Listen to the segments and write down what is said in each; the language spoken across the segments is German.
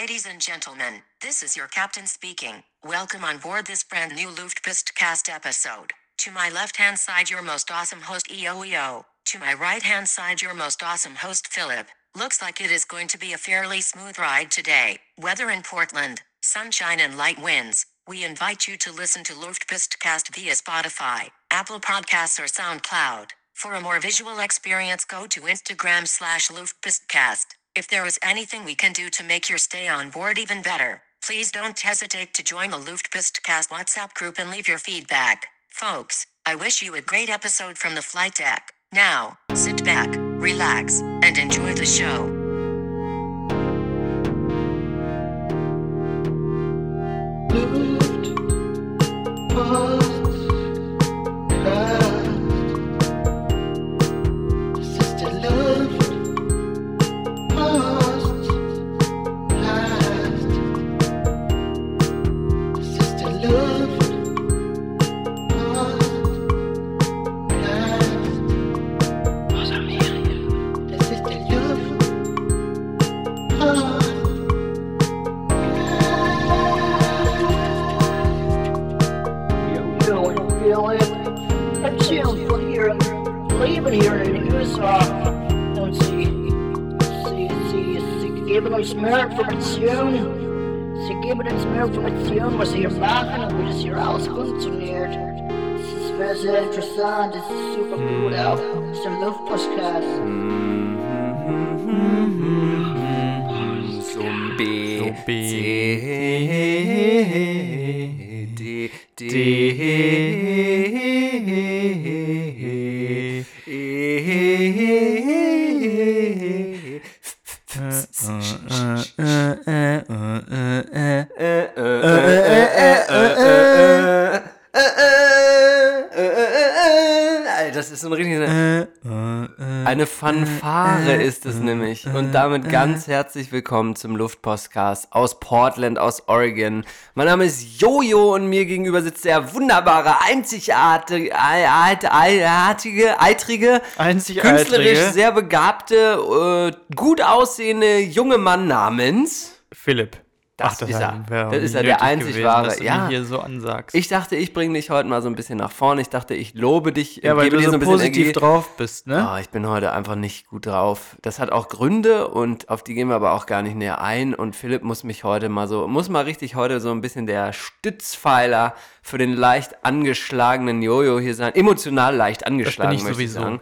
Ladies and gentlemen, this is your captain speaking. Welcome on board this brand new Luftpostcast episode. To my left hand side, your most awesome host EOEO. To my right hand side, your most awesome host Philip. Looks like it is going to be a fairly smooth ride today. Weather in Portland, sunshine and light winds. We invite you to listen to Luftpostcast via Spotify, Apple Podcasts, or SoundCloud. For a more visual experience, go to Instagram slash Luftpostcast. If there is anything we can do to make your stay on board even better, please don't hesitate to join the Luftpostcast WhatsApp group and leave your feedback. Folks, I wish you a great episode from the flight deck. Now, sit back, relax, and enjoy the show. Fanfare ist es nämlich. Und damit ganz herzlich willkommen zum Luftpostcast aus Portland, aus Oregon. Mein Name ist Jojo und mir gegenüber sitzt der wunderbare, einzigartige, eitrige, eitrige, Einzigartige. künstlerisch sehr begabte, äh, gut aussehende junge Mann namens. Philipp. Das ist er. Das ist er, der einzig gewesen, wahre. Ja. so ansagst. Ich dachte, ich bringe dich heute mal so ein bisschen nach vorne. Ich dachte, ich lobe dich, ja, weil du so ein bisschen positiv Energie. drauf bist, ne? Oh, ich bin heute einfach nicht gut drauf. Das hat auch Gründe und auf die gehen wir aber auch gar nicht näher ein. Und Philipp muss mich heute mal so, muss mal richtig heute so ein bisschen der Stützpfeiler für den leicht angeschlagenen Jojo hier sein. Emotional leicht angeschlagen, ich möchte sowieso. ich sagen.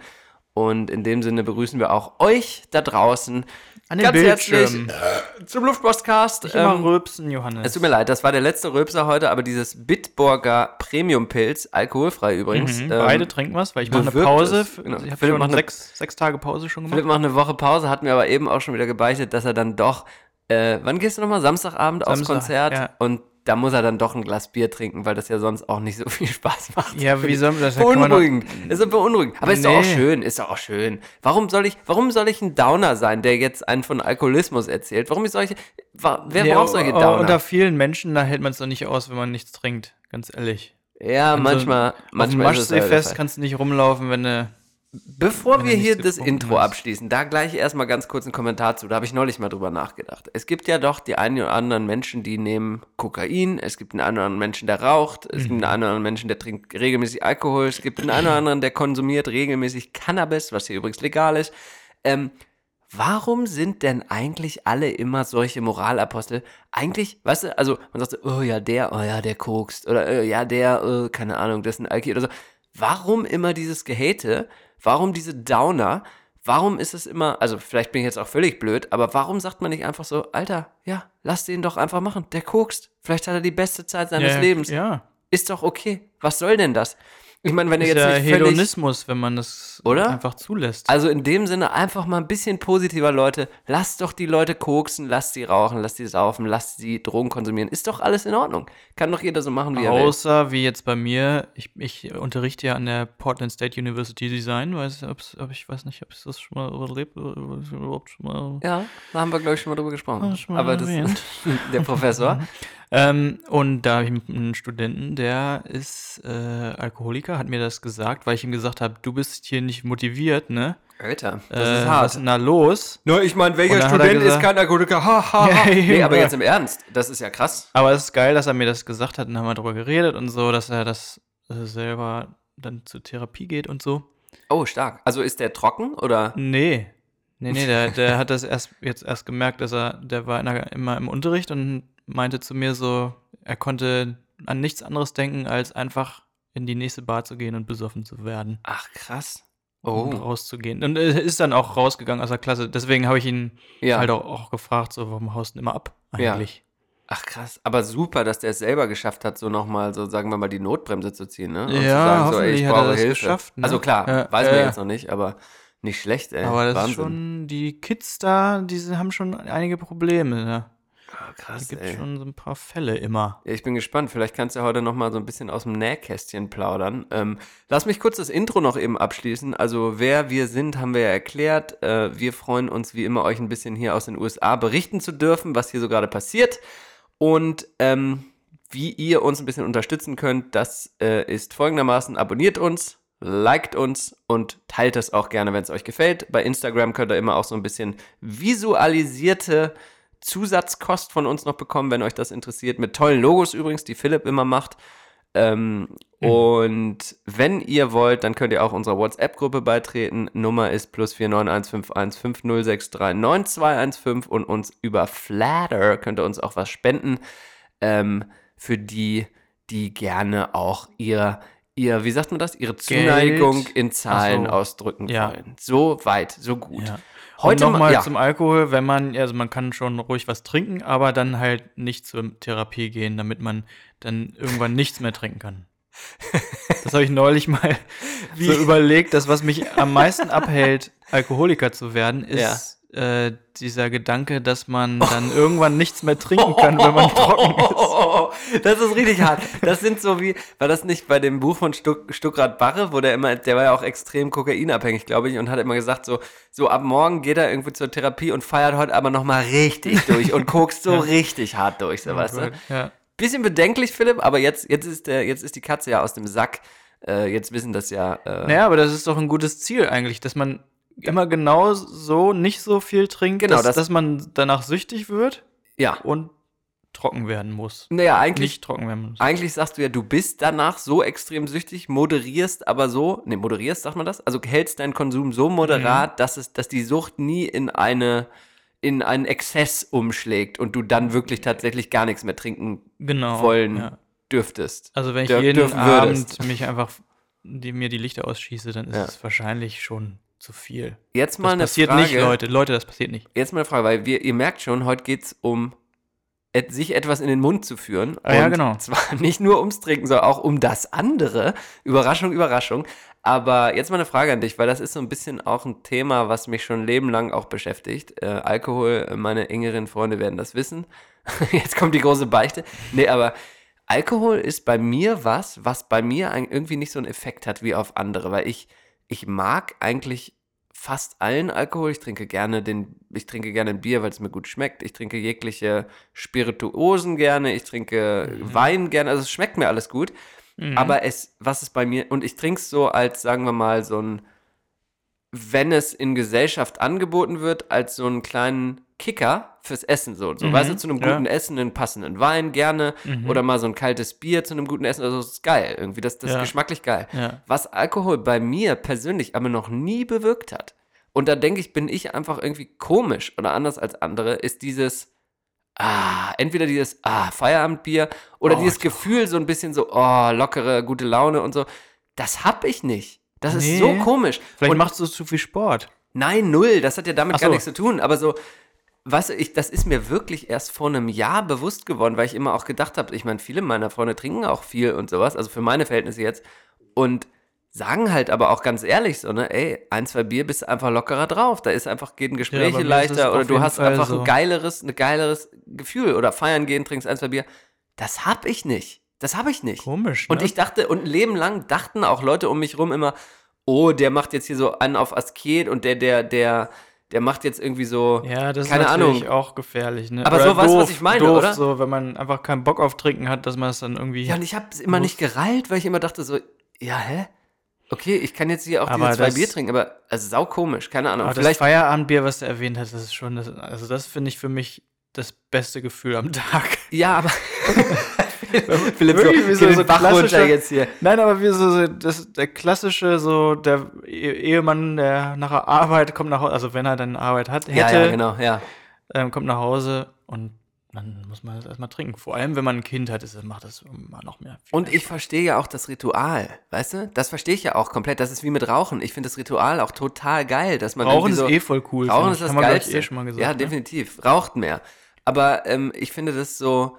Und in dem Sinne begrüßen wir auch euch da draußen An den ganz Bildschirmen. herzlich äh, zum Luftpostcast. Immer Ähm, rülpsen, Johannes. es tut mir leid, das war der letzte Röpser heute, aber dieses Bitburger Premium Pilz, alkoholfrei übrigens. Mhm, ähm, beide trinken was, weil ich mache eine Pause. es. Genau. Ich habe schon sechs, sechs Tage Pause schon gemacht. Philipp macht eine Woche Pause, hat mir aber eben auch schon wieder gebeichtet, dass er dann doch, äh, wann gehst du nochmal? Samstagabend aufs Samstag, Konzert ja. und da muss er dann doch ein Glas Bier trinken, weil das ja sonst auch nicht so viel Spaß macht. Ja, wie soll man das? Beunruhigend. Ist doch beunruhigend. Aber ist doch auch Nee. schön, ist doch auch schön. Warum soll ich, warum soll ich ein Downer sein, der jetzt einen von Alkoholismus erzählt? Warum soll ich, wa- wer Nee, braucht solche oh, Downer? Unter vielen Menschen, da hält man es doch nicht aus, wenn man nichts trinkt. Ganz ehrlich. ja, An so- manchmal, Auf dem manchmal ist Maschseefest kannst du nicht rumlaufen, wenn du. Bevor wir hier das Intro hast. abschließen, da gleich erstmal ganz kurz einen Kommentar zu. Da habe ich neulich mal drüber nachgedacht. Es gibt ja doch die einen oder anderen Menschen, die nehmen Kokain. Es gibt einen anderen Menschen, der raucht. Es gibt einen oder anderen Menschen, der trinkt regelmäßig Alkohol. Es gibt einen oder anderen, der konsumiert regelmäßig Cannabis, was hier übrigens legal ist. Ähm, warum sind denn eigentlich alle immer solche Moralapostel? Eigentlich, weißt du, also man sagt so, oh ja, der, oh ja, der kokst. Oder äh, ja, der, äh, keine Ahnung, dessen Alki oder so. Warum immer dieses Gehate? Warum diese Downer? Warum ist es immer, also vielleicht bin ich jetzt auch völlig blöd, aber warum sagt man nicht einfach so, Alter, ja, lass den doch einfach machen, der kokst. Vielleicht hat er die beste Zeit seines ja, Lebens. Ja. Ist doch okay. Was soll denn das? Ich meine, wenn er Ist jetzt ja nicht völlig, Hedonismus, wenn man das Oder? einfach zulässt. also in dem Sinne einfach mal ein bisschen positiver, Leute. Lasst doch die Leute koksen, lasst sie rauchen, lasst sie saufen, lasst sie Drogen konsumieren. Ist doch alles in Ordnung. Kann doch jeder so machen, wie er will. Außer wie jetzt bei mir, ich, ich unterrichte ja an der Portland State University Design, weiß, ob ich weiß nicht, ob ich das schon mal überlebt, überhaupt schon mal. Ja, da haben wir, glaube ich, schon mal drüber gesprochen. Mal Aber das der Professor. Ähm, und da habe ich einen Studenten, der ist äh, Alkoholiker, hat mir das gesagt, weil ich ihm gesagt habe, du bist hier nicht motiviert, ne? Alter, das äh, ist was hart. ist denn da los? Nur, ich meine, welcher er Student ist gesagt- kein Alkoholiker? Ha, ha, ha. Ja, nee, aber jetzt im Ernst, das ist ja krass. Aber es ist geil, dass er mir das gesagt hat und haben wir darüber geredet und so, dass er das äh, selber dann zur Therapie geht und so. Oh, stark. Also ist der trocken oder? Nee. Nee, nee, der, der hat das erst jetzt erst gemerkt, dass er, der war in der, immer im Unterricht und meinte zu mir so, er konnte an nichts anderes denken, als einfach in die nächste Bar zu gehen und besoffen zu werden. Ach, krass. Und Oh, rauszugehen. Und er ist dann auch rausgegangen aus der Klasse. Deswegen habe ich ihn ja. halt auch, auch gefragt, so, warum haust du denn immer ab Ja. eigentlich? Ach, krass. Aber super, dass der es selber geschafft hat, so nochmal, so sagen wir mal, die Notbremse zu ziehen, ne? Und Ja, zu sagen, so, ey, hoffentlich ich brauche Hilfe. geschafft, ne? Also klar, Ja, weiß ja, man ja. jetzt noch nicht, aber nicht schlecht, ey. Aber das Wahnsinn. ist schon, die Kids da, die haben schon einige Probleme. Ne? Ah, krass, gibt ey. schon so ein paar Fälle immer. Ja, ich bin gespannt. Vielleicht kannst du heute noch mal so ein bisschen aus dem Nähkästchen plaudern. Ähm, lass mich kurz das Intro noch eben abschließen. Also, wer wir sind, haben wir ja erklärt. Äh, wir freuen uns, wie immer, euch ein bisschen hier aus den USA berichten zu dürfen, was hier so gerade passiert. Und ähm, wie ihr uns ein bisschen unterstützen könnt, das äh, ist folgendermaßen: Abonniert uns, liked uns und teilt es auch gerne, wenn es euch gefällt. Bei Instagram könnt ihr immer auch so ein bisschen visualisierte Zusatzkost von uns noch bekommen, wenn euch das interessiert. Mit tollen Logos übrigens, die Philipp immer macht. Ähm, Und wenn ihr wollt, dann könnt ihr auch unserer WhatsApp-Gruppe beitreten. Nummer ist plus 4915150639215 und uns über Flatter könnt ihr uns auch was spenden. Ähm, für die, die gerne auch ihr, ihr, wie sagt man das, ihre Zuneigung in Zahlen so. ausdrücken Ja. wollen. So weit, so gut. Ja. Heute nochmal ja. zum Alkohol, wenn man, also man kann schon ruhig was trinken, aber dann halt nicht zur Therapie gehen, damit man dann irgendwann nichts mehr trinken kann. Das habe ich neulich mal so überlegt, dass was mich am meisten abhält, Alkoholiker zu werden, ist äh, dieser Gedanke, dass man dann irgendwann nichts mehr trinken kann, wenn man trocken ist. Das ist richtig hart. Das sind so wie, war das nicht bei dem Buch von Stuck, Stuckrad Barre, wo der immer, der war ja auch extrem kokainabhängig, glaube ich, und hat immer gesagt, so, so ab morgen geht er irgendwie zur Therapie und feiert heute aber nochmal richtig durch und kokst so richtig hart durch, so, weißt du? Ja. Bisschen bedenklich, Philipp, aber jetzt, jetzt, ist der, jetzt ist die Katze ja aus dem Sack. Äh, jetzt wissen das ja. Äh, Naja, aber das ist doch ein gutes Ziel eigentlich, dass man immer genau so nicht so viel trinkt, Genau, dass, das- dass man danach süchtig wird ja. und trocken werden muss. Naja, eigentlich, Nicht trocken werden muss. eigentlich sagst du ja, du bist danach so extrem süchtig, moderierst aber so, ne, moderierst, sagt man das? Also hältst deinen Konsum so moderat, Mhm. dass es, dass die Sucht nie in eine, in einen Exzess umschlägt und du dann wirklich tatsächlich gar nichts mehr trinken Genau. wollen Ja. dürftest. Also wenn ich Dür- jeden Abend mich einfach die, mir die Lichter ausschieße, dann ist Ja. es wahrscheinlich schon zu viel. Jetzt mal Das eine passiert Frage. nicht, Leute. Leute, das passiert nicht. Jetzt mal eine Frage, weil wir, ihr merkt schon, heute geht es um et, sich etwas in den Mund zu führen. Ah, ja, Und genau. Zwar nicht nur ums Trinken, sondern auch um das andere. Überraschung, Überraschung. Aber jetzt mal eine Frage an dich, weil das ist so ein bisschen auch ein Thema, was mich schon lebenlang auch beschäftigt. Äh, Alkohol, meine engeren Freunde werden das wissen. Jetzt kommt die große Beichte. Nee, aber Alkohol ist bei mir was, was bei mir irgendwie nicht so einen Effekt hat wie auf andere, weil ich, ich mag eigentlich fast allen Alkohol. Ich trinke gerne den, ich trinke gerne ein Bier, weil es mir gut schmeckt. Ich trinke jegliche Spirituosen gerne. Ich trinke Wein gerne. Also es schmeckt mir alles gut. Mhm. Aber es, was ist bei mir, und ich trinke es so als, sagen wir mal, so ein, wenn es in Gesellschaft angeboten wird, als so einen kleinen Kicker fürs Essen, so, so Mhm, weißt du, zu einem ja. guten Essen einen passenden Wein gerne Mhm. oder mal so ein kaltes Bier zu einem guten Essen, also das ist geil, irgendwie, das, das Ja. ist geschmacklich geil. Ja. Was Alkohol bei mir persönlich aber noch nie bewirkt hat, und da denke ich, bin ich einfach irgendwie komisch oder anders als andere, ist dieses, ah, entweder dieses, ah, Feierabendbier oder Oh, dieses doch. Gefühl, so ein bisschen so, oh, lockere, gute Laune und so. Das hab ich nicht. Das ist Nee. so komisch. Vielleicht und machst du zu viel Sport. nein, null, das hat ja damit Ach gar so. nichts zu tun. Aber so, du, ich, das ist mir wirklich erst vor einem Jahr bewusst geworden, weil ich immer auch gedacht habe, ich meine, viele meiner Freunde trinken auch viel und sowas, also für meine Verhältnisse jetzt. Und sagen halt aber auch ganz ehrlich so, ne, ey, ein, zwei Bier bist einfach lockerer drauf. Da ist einfach, geht ein Gespräch bei mir ist es leichter oder du hast Fall einfach so. ein geileres, ein geileres Gefühl. Oder feiern gehen, trinkst ein, zwei Bier. Das hab ich nicht. Das hab ich nicht. Komisch. Und ne? ich dachte, und ein Leben lang dachten auch Leute um mich rum immer, oh, der macht jetzt hier so einen auf Asket und der, der, der, der macht jetzt irgendwie so, Ja, das keine ist natürlich Ahnung. auch gefährlich. Ne? Aber Oder so weißt du, was doof- ich meine, doof, oder? So, wenn man einfach keinen Bock auf Trinken hat, dass man es dann irgendwie. Ja, und ich habe es immer nicht gereilt, weil ich immer dachte so, ja, hä? Okay, ich kann jetzt hier auch Aber diese zwei das- Bier trinken, aber also sau komisch, keine Ahnung. Aber das Vielleicht Feierabendbier, was du erwähnt hast, das ist schon, das, also das finde ich für mich das beste Gefühl am Tag. ja, aber Philipp, Wirklich, wie so, so- so den Bach runter klassischer- jetzt hier. Nein, aber wie so, das, der klassische, so der E- Ehemann, der nach der Arbeit kommt nach Hause, also wenn er dann Arbeit hat, hätte, Ja, ja, genau, ja. ähm, kommt nach Hause und dann muss man das erstmal trinken. Vor allem, wenn man ein Kind hat, ist, macht das immer noch mehr. Und ich verstehe ja auch das Ritual, weißt du? Das verstehe ich ja auch komplett. Das ist wie mit Rauchen. Ich finde das Ritual auch total geil, dass man Rauchen so ist eh voll cool. Rauchen ist das Haben wir, ich, Geilste. eh schon mal gesagt. ja, ne? definitiv. Raucht mehr. Aber ähm, ich finde das so,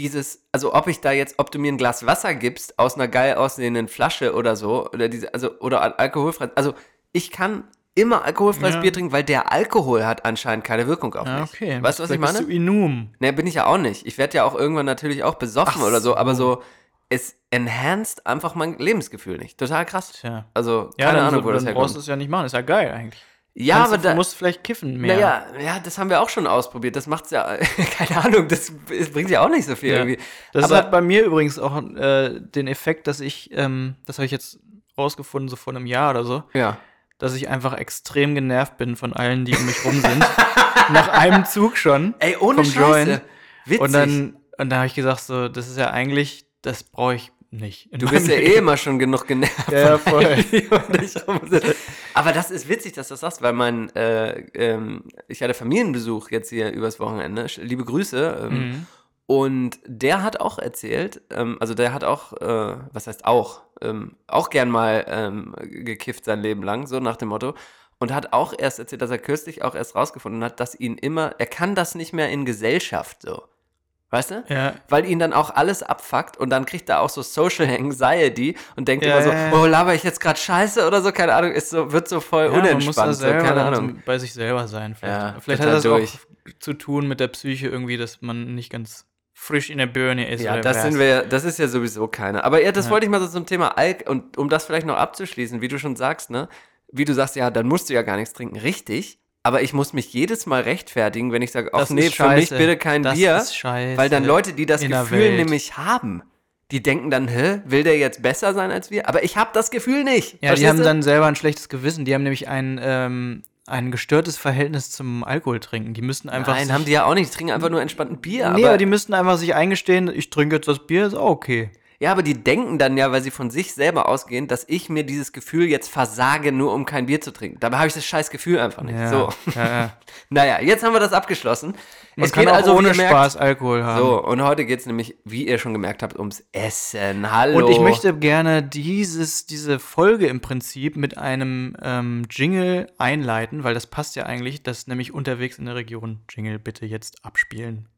dieses, also ob ich da jetzt, ob du mir ein Glas Wasser gibst aus einer geil aussehenden Flasche oder so, oder diese, also, oder al- alkoholfrei, also ich kann immer alkoholfreies Ja. Bier trinken, weil der Alkohol hat anscheinend keine Wirkung auf Ja, mich. okay. Weißt du, was ich Vielleicht meine? Bist du Inum. Ne, bin ich ja auch nicht. Ich werde ja auch irgendwann natürlich auch besoffen Ach oder so, aber so, es enhanced einfach mein Lebensgefühl nicht. Total krass. Tja. Also, Ja, keine dann, Ahnung, so, wo das brauchst herkommt. du es ja nicht machen. Ist ja geil eigentlich. Ja, Kannst aber du da, musst vielleicht kiffen mehr. naja, ja, das haben wir auch schon ausprobiert. Das macht's ja, keine Ahnung, das, das bringt ja auch nicht so viel Ja. irgendwie. Das aber, hat bei mir übrigens auch äh, den Effekt, dass ich, ähm, das habe ich jetzt rausgefunden, so vor einem Jahr oder so, ja. dass ich einfach extrem genervt bin von allen, die um mich rum sind. Nach einem Zug schon. Ey, ohne vom Scheiße. Joint. Witzig. Und dann, und dann habe ich gesagt, so, das ist ja eigentlich, das brauche ich nicht. du bist ja eh immer schon genug genervt. Ja, voll. Aber das ist witzig, dass du das sagst, weil mein, äh, ähm, ich hatte Familienbesuch jetzt hier übers Wochenende. Liebe Grüße. Ähm, Mhm. Und der hat auch erzählt, ähm, also der hat auch, äh, was heißt auch, ähm, auch gern mal ähm, gekifft sein Leben lang, so nach dem Motto. Und hat auch erst erzählt, dass er kürzlich auch erst rausgefunden hat, dass ihn immer, er kann das nicht mehr in Gesellschaft so. Weißt du? Ja, Weil ihn dann auch alles abfuckt und dann kriegt er auch so Social Anxiety und denkt Ja, immer so, ja, oh, laber ich jetzt gerade Scheiße oder so, keine Ahnung, ist so, wird so voll man muss da unentspannt, so, selber keine Ahnung. bei sich selber sein. Vielleicht, vielleicht hat das durch. auch zu tun mit der Psyche irgendwie, dass man nicht ganz frisch in der Birne ist. Ja, das sind wir, ja- das ist ja sowieso keiner. Aber ja, das wollte ich mal so zum Thema Alk und um das vielleicht noch abzuschließen, wie du schon sagst, ne? Wie du sagst, ja, dann musst du ja gar nichts trinken. Richtig, aber ich muss mich jedes Mal rechtfertigen, wenn ich sage, ach nee, für mich bitte kein Das Bier. Weil dann Leute, die das in Gefühl nämlich haben, die denken dann, hä, will der jetzt besser sein als wir? Aber ich habe das Gefühl nicht. Ja, die haben du? dann selber ein schlechtes Gewissen. Die haben nämlich ein, ähm, ein gestörtes Verhältnis zum Alkoholtrinken. Die müssten einfach. Nein, haben die ja auch nicht. Die trinken einfach nur entspannten Bier. Nee, aber, aber die müssten einfach sich eingestehen, ich trinke jetzt das Bier, ist auch okay. Ja, aber die denken dann ja, weil sie von sich selber ausgehen, dass ich mir dieses Gefühl jetzt versage, nur um kein Bier zu trinken. Dabei habe ich das scheiß Gefühl einfach nicht. Ja, So. ja, ja. Naja, jetzt haben wir das abgeschlossen. Man kann auch also, ohne merkt- Spaß Alkohol haben. So, und heute geht es nämlich, wie ihr schon gemerkt habt, ums Essen. Hallo. Und ich möchte gerne dieses, diese Folge im Prinzip mit einem ähm, Jingle einleiten, weil das passt ja eigentlich, das nämlich unterwegs in der Region. Jingle bitte jetzt abspielen.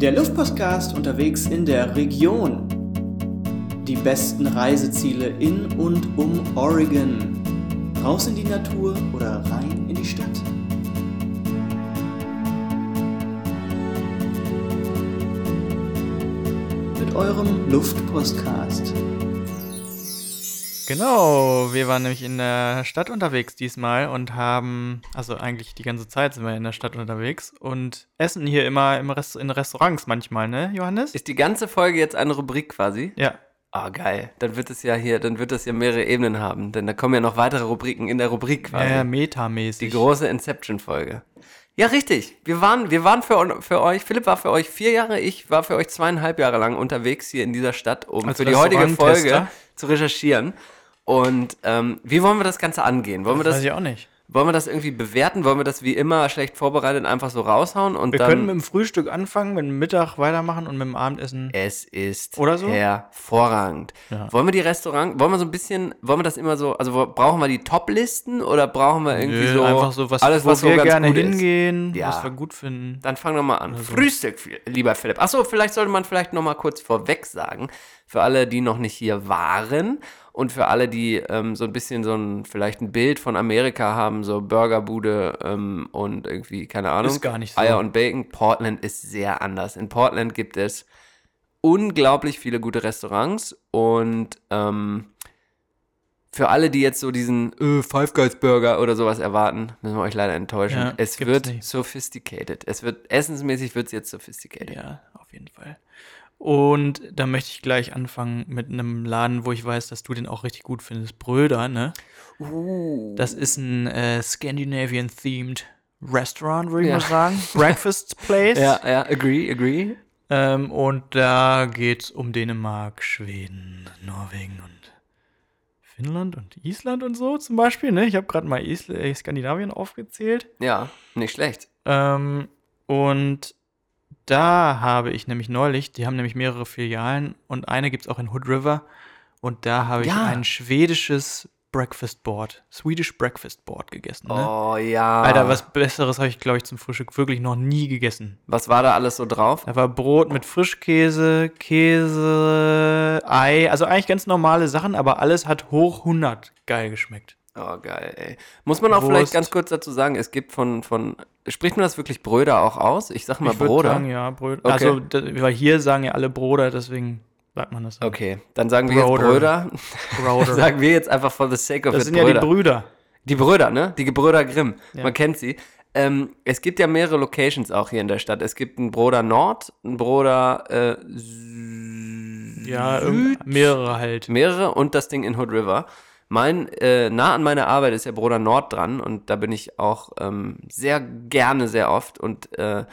Der Luftpostcast unterwegs in der Region. Die besten Reiseziele in und um Oregon. Raus in die Natur oder rein in die Stadt. Mit eurem Luftpostcast. Genau, wir waren nämlich in der Stadt unterwegs diesmal und haben, also eigentlich die ganze Zeit sind wir in der Stadt unterwegs und essen hier immer im Rest, in Restaurants manchmal, ne, Johannes? Ist die ganze Folge jetzt eine Rubrik quasi? ja. Ah, geil. Dann wird es ja hier, dann wird es ja mehrere Ebenen haben, denn da kommen ja noch weitere Rubriken in der Rubrik quasi. Ja, metamäßig. die große Inception-Folge. Ja, richtig. Wir waren, wir waren für, für euch, Philipp war für euch vier Jahre, ich war für euch zweieinhalb Jahre lang unterwegs hier in dieser Stadt, um Als für die heutige? Folge zu recherchieren. Und ähm, wie wollen wir das Ganze angehen? Wollen wir das das, weiß ich auch nicht. Wollen wir das irgendwie bewerten? Wollen wir das wie immer schlecht vorbereitet einfach so raushauen und Wir dann können mit dem Frühstück anfangen, mit dem Mittag weitermachen und mit dem Abendessen. Es ist Oder so? hervorragend. Ja. Wollen wir die Restaurant, wollen wir so ein bisschen, wollen wir das immer so, also wo- brauchen wir die Top-Listen oder brauchen wir irgendwie Nö, so einfach so, was, alles, wo was so wir gerne hingehen, Ja. was wir gut finden. Dann fang doch mal an. Frühstück, lieber Philipp. Achso, vielleicht sollte man vielleicht noch mal kurz vorweg sagen, für alle, die noch nicht hier waren und für alle, die ähm, so ein bisschen so ein, vielleicht ein Bild von Amerika haben, so Burgerbude ähm, und irgendwie, keine Ahnung. Ist gar nicht so. Eier und Bacon. Portland ist sehr anders. In Portland gibt es unglaublich viele gute Restaurants und ähm, für alle, die jetzt so diesen äh, Five Guys Burger oder sowas erwarten, müssen wir euch leider enttäuschen. Ja, es wird nicht. sophisticated. Es wird essensmäßig wird es jetzt sophisticated. Ja, auf jeden Fall. Und da möchte ich gleich anfangen mit einem Laden, wo ich weiß, dass du den auch richtig gut findest. Bröder, ne? Das ist ein äh, Scandinavian-themed Restaurant, würde ich Ja. mal sagen. Breakfast Place. Ja, ja, agree, agree. Ähm, und da geht's um Dänemark, Schweden, Norwegen und Finnland und Island und so zum Beispiel. Ne? Ich habe gerade mal Isl äh, Skandinavien aufgezählt. Ja, nicht schlecht. Ähm, und da habe ich nämlich neulich, die haben nämlich mehrere Filialen und eine gibt es auch in Hood River. Und da habe ich Ja. ein schwedisches Breakfast Board, Swedish Breakfast Board gegessen. Ne? Oh ja. Alter, was Besseres habe ich, glaube ich, zum Frühstück wirklich noch nie gegessen. Was war da alles so drauf? Da war Brot mit Frischkäse, Käse, Ei, also eigentlich ganz normale Sachen, aber alles hat hoch 100 geil geschmeckt. Oh, geil, ey. Muss man auch Wurst. vielleicht ganz kurz dazu sagen, es gibt von, von, spricht man das wirklich Bröder auch aus? Ich sag mal ich Broder. sagen, ja, Brot. Okay. Also, weil hier sagen ja alle Broder, deswegen sagt man das. Okay, dann sagen wir jetzt Broder. Bröder. Broder. sagen wir jetzt einfach for the sake of Das it sind ja Bröder. die Brüder. Die Brüder, ne? Die Gebrüder Grimm. Ja. Man kennt sie. Ähm, es gibt ja mehrere Locations auch hier in der Stadt. Es gibt einen Broder Nord, einen Broder äh, Ja, Süd, mehrere halt. mehrere und das Ding in Hood River. Mein, äh, nah an meiner Arbeit ist der Broder Nord dran und da bin ich auch ähm, sehr gerne, sehr oft. Und äh,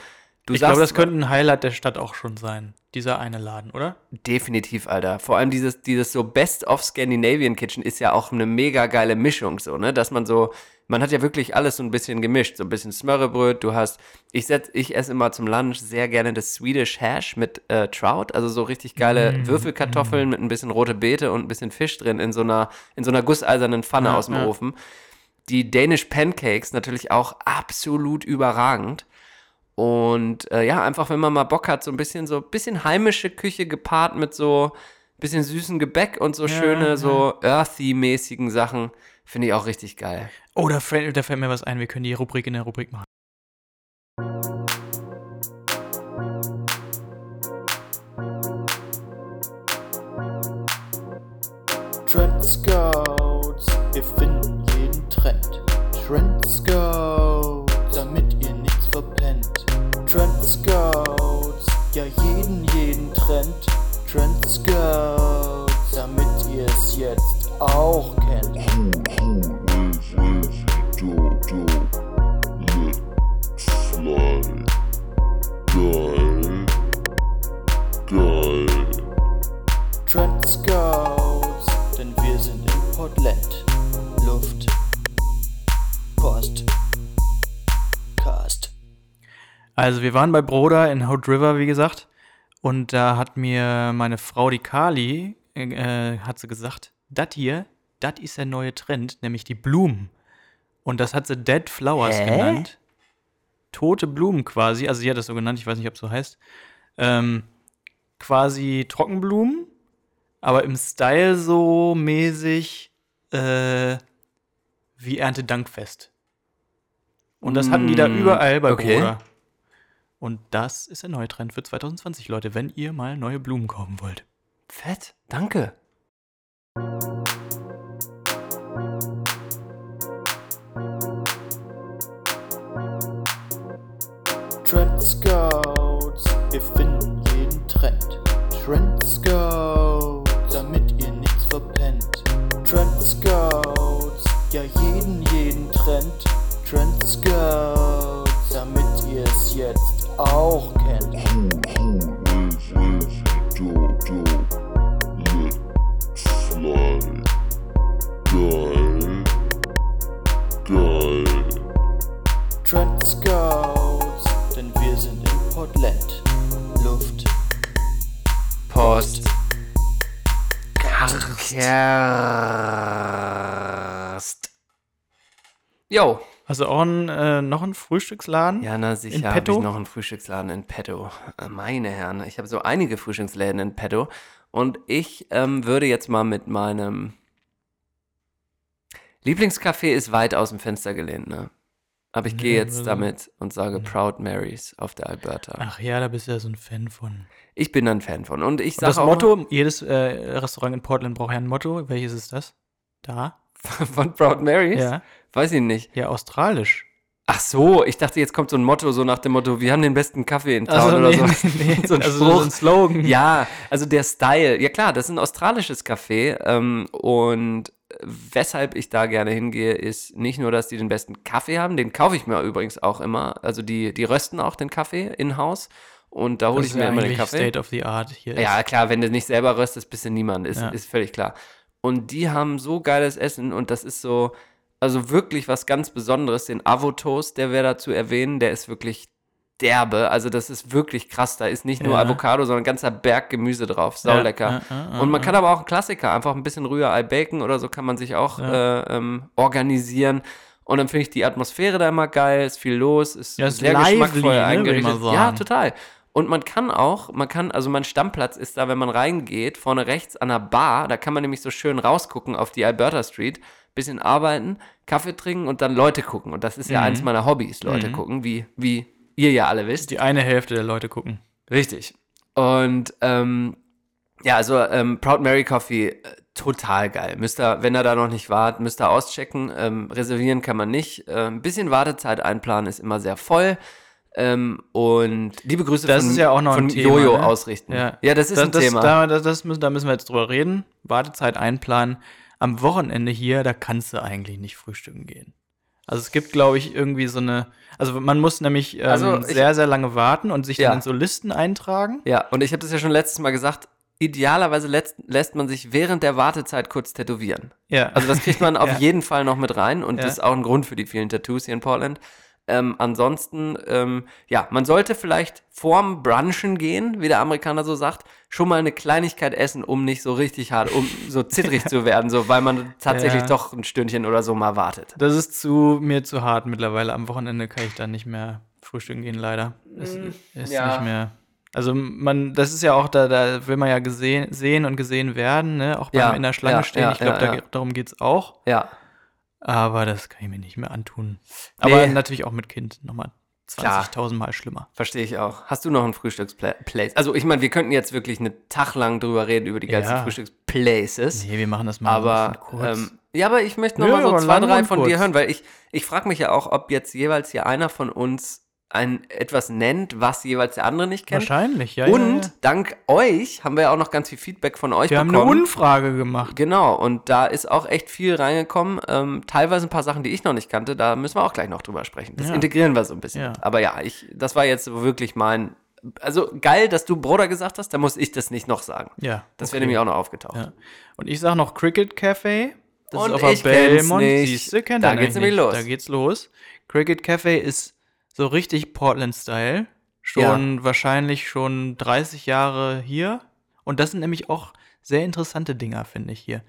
du Ich glaube, das könnte ein Highlight der Stadt auch schon sein. Dieser eine Laden, oder? Definitiv, Alter. Vor allem dieses, dieses so Best of Scandinavian Kitchen ist ja auch eine mega geile Mischung, so, ne? Dass man so, man hat ja wirklich alles so ein bisschen gemischt. So ein bisschen Smørrebröt, du hast, ich setz, ich esse immer zum Lunch sehr gerne das Swedish Hash mit äh, Trout, also so richtig geile Mm, Würfelkartoffeln mit ein bisschen rote Beete und ein bisschen Fisch drin in so einer, in so einer gusseisernen Pfanne Ja, aus dem ja. Ofen. Die Danish Pancakes natürlich auch absolut überragend. Und äh, ja, einfach, wenn man mal Bock hat, so ein bisschen so bisschen heimische Küche gepaart mit so bisschen süßen Gebäck und so Ja, schöne, ja. so earthy-mäßigen Sachen, finde ich auch richtig geil. Oh, da fällt, da fällt mir was ein. Wir können die Rubrik in der Rubrik machen. Trend Scouts, wir finden jeden Trend. Trend Scouts, Trend Scouts, ja jeden, jeden Trend. Trend Scouts, damit ihr es jetzt auch kennt. Trend Scouts, denn wir sind in Portland. Luft, Also, wir waren bei Broda in Hood River, wie gesagt. Und da hat mir meine Frau, die Kali, äh, hat sie gesagt, das hier, das ist der neue Trend, nämlich die Blumen. Und das hat sie Dead Flowers Hä? genannt. Tote Blumen quasi, also sie hat das so genannt, ich weiß nicht, ob es so heißt. Ähm, quasi Trockenblumen, aber im Style so mäßig äh, wie Erntedankfest. Und das hatten die da Mm, überall bei okay. Broda. Und das ist der neue Trend für 2020, Leute, wenn ihr mal neue Blumen kaufen wollt. Fett, danke. Trend Scouts, wir finden jeden Trend. Trend Scouts, damit ihr nichts verpennt. Trend Scouts, ja jeden, jeden Trend. Trend Scouts, damit ihr es jetzt auch kennt. Trend Scouts, denn wir sind in Portland. Luft, Post. Karkerst. Jo. Also auch ein, äh, noch ein Frühstücksladen? Ja, na sicher habe ich noch einen Frühstücksladen in petto. Äh, Meine Herren, ich habe so einige Frühstücksläden in petto. Und ich ähm, würde jetzt mal mit meinem Lieblingscafé ist weit aus dem Fenster gelehnt, ne? Aber ich gehe jetzt also- damit und sage Nee. Proud Marys auf der Alberta. Ach ja, da bist du ja so ein Fan von. Ich bin ein Fan von. Und ich Und das sage auch Motto, jedes äh, Restaurant in Portland braucht ja ein Motto. Welches ist das? Da? von Proud Marys? Ja. Weiß ich nicht. Ja, australisch. Ach so, ich dachte, jetzt kommt so ein Motto, so nach dem Motto, wir haben den besten Kaffee in Town Also, oder nee, so. nee, so ein also Spruch. so ein Slogan. Ja, also der Style. Ja klar, das ist ein australisches Café. Ähm, und weshalb ich da gerne hingehe, ist nicht nur, dass die den besten Kaffee haben, den kaufe ich mir übrigens auch immer. Also die, die rösten auch den Kaffee in-house. Und da hole ich mir immer den Kaffee. State of the Art hier. Ja, ist. klar, wenn du nicht selber röstest, bist du niemand, ist, Ja. ist völlig klar. Und die haben so geiles Essen und das ist so, also wirklich was ganz Besonderes. Den Avo-Toast, der wäre da zu erwähnen, der ist wirklich derbe. Also das ist wirklich krass. Da ist nicht nur Ja. Avocado, sondern ein ganzer Berg Gemüse drauf. Sau lecker. ja, ja, und man kann aber auch einen Klassiker, einfach ein bisschen Rührei, Bacon oder so kann man sich auch äh, ähm, organisieren. Und dann finde ich die Atmosphäre da immer geil, ist viel los, ist Ja, ist sehr lively, geschmackvoll ne, eingerichtet. Ja, total. Und man kann auch, man kann, also mein Stammplatz ist da, wenn man reingeht, vorne rechts an der Bar, da kann man nämlich so schön rausgucken auf die Alberta Street, bisschen arbeiten, Kaffee trinken und dann Leute gucken. Und das ist ja Mhm. eins meiner Hobbys, Leute gucken, wie, wie ihr ja alle wisst. Die eine Hälfte der Leute gucken. Richtig. Und ähm, ja, also ähm, Proud Mary Coffee, äh, total geil. Müsst ihr, wenn ihr da noch nicht wart, müsst ihr auschecken. Ähm, reservieren kann man nicht. Äh, ein bisschen Wartezeit einplanen ist immer sehr voll. Ähm, und liebe Grüße Das von, ist ja auch noch von ein Thema, Jojo ne? ausrichten. Ja, das ist ein das, Thema. Da, das, das da müssen wir jetzt drüber reden. Wartezeit einplanen. Am Wochenende hier, da kannst du eigentlich nicht frühstücken gehen. Also es gibt, glaube ich, irgendwie so eine. Also man muss nämlich ähm, Also ich- sehr, sehr lange warten und sich Ja. dann in so Listen eintragen. Ja, und ich habe das ja schon letztes Mal gesagt. Idealerweise lässt, lässt man sich während der Wartezeit kurz tätowieren. Ja. Also das kriegt man auf Ja. jeden Fall noch mit rein und Ja. das ist auch ein Grund für die vielen Tattoos hier in Portland. Ähm, ansonsten, ähm, ja, man sollte vielleicht vorm Brunchen gehen, wie der Amerikaner so sagt, schon mal eine Kleinigkeit essen, um nicht so richtig hart, um so zittrig zu werden, so weil man tatsächlich Ja. doch ein Stündchen oder so mal wartet. Das ist zu mir zu hart mittlerweile. Am Wochenende kann ich dann nicht mehr frühstücken gehen, leider. Es ist ja. nicht mehr. Also man, das ist ja auch, da, da will man ja gesehen, sehen und gesehen werden, ne? Auch beim Ja, in der Schlange ja, stehen. ja, ich glaube, ja, da, darum geht es auch. Ja, Aber das kann ich mir nicht mehr antun. Aber Nee. natürlich auch mit Kind nochmal Klar. 20.000 Mal schlimmer. verstehe ich auch. Hast du noch ein Frühstücksplace? Also ich meine, wir könnten jetzt wirklich eine Tag lang drüber reden über die ganzen Ja. Frühstücksplaces. Nee, wir machen das mal aber kurz. ähm, ja, aber ich möchte noch Nö, mal so aber zwei, drei von dir kurz. hören, weil ich, ich frage mich ja auch, ob jetzt jeweils hier einer von uns ein etwas nennt, was jeweils der andere nicht kennt. Wahrscheinlich, ja. Und ja, ja. dank euch haben wir ja auch noch ganz viel Feedback von euch Wir haben bekommen. eine Umfrage gemacht. Genau, und da ist auch echt viel reingekommen. Ähm, teilweise ein paar Sachen, die ich noch nicht kannte, da müssen wir auch gleich noch drüber sprechen. Das Ja. integrieren wir so ein bisschen. Aber ja, ich, das war jetzt wirklich mein. Also geil, dass du Bruder gesagt hast, da muss ich das nicht noch sagen. Ja. Das okay. wäre nämlich auch noch aufgetaucht. Und ich sage noch Cricket Café. Das Und ist auf ich der Belmont. nicht. Siehste, kennt Da geht's nämlich los. Da geht's los. Cricket Café ist so richtig Portland-Style. Schon wahrscheinlich schon 30 Jahre hier. Und das sind nämlich auch sehr interessante Dinger, finde ich hier.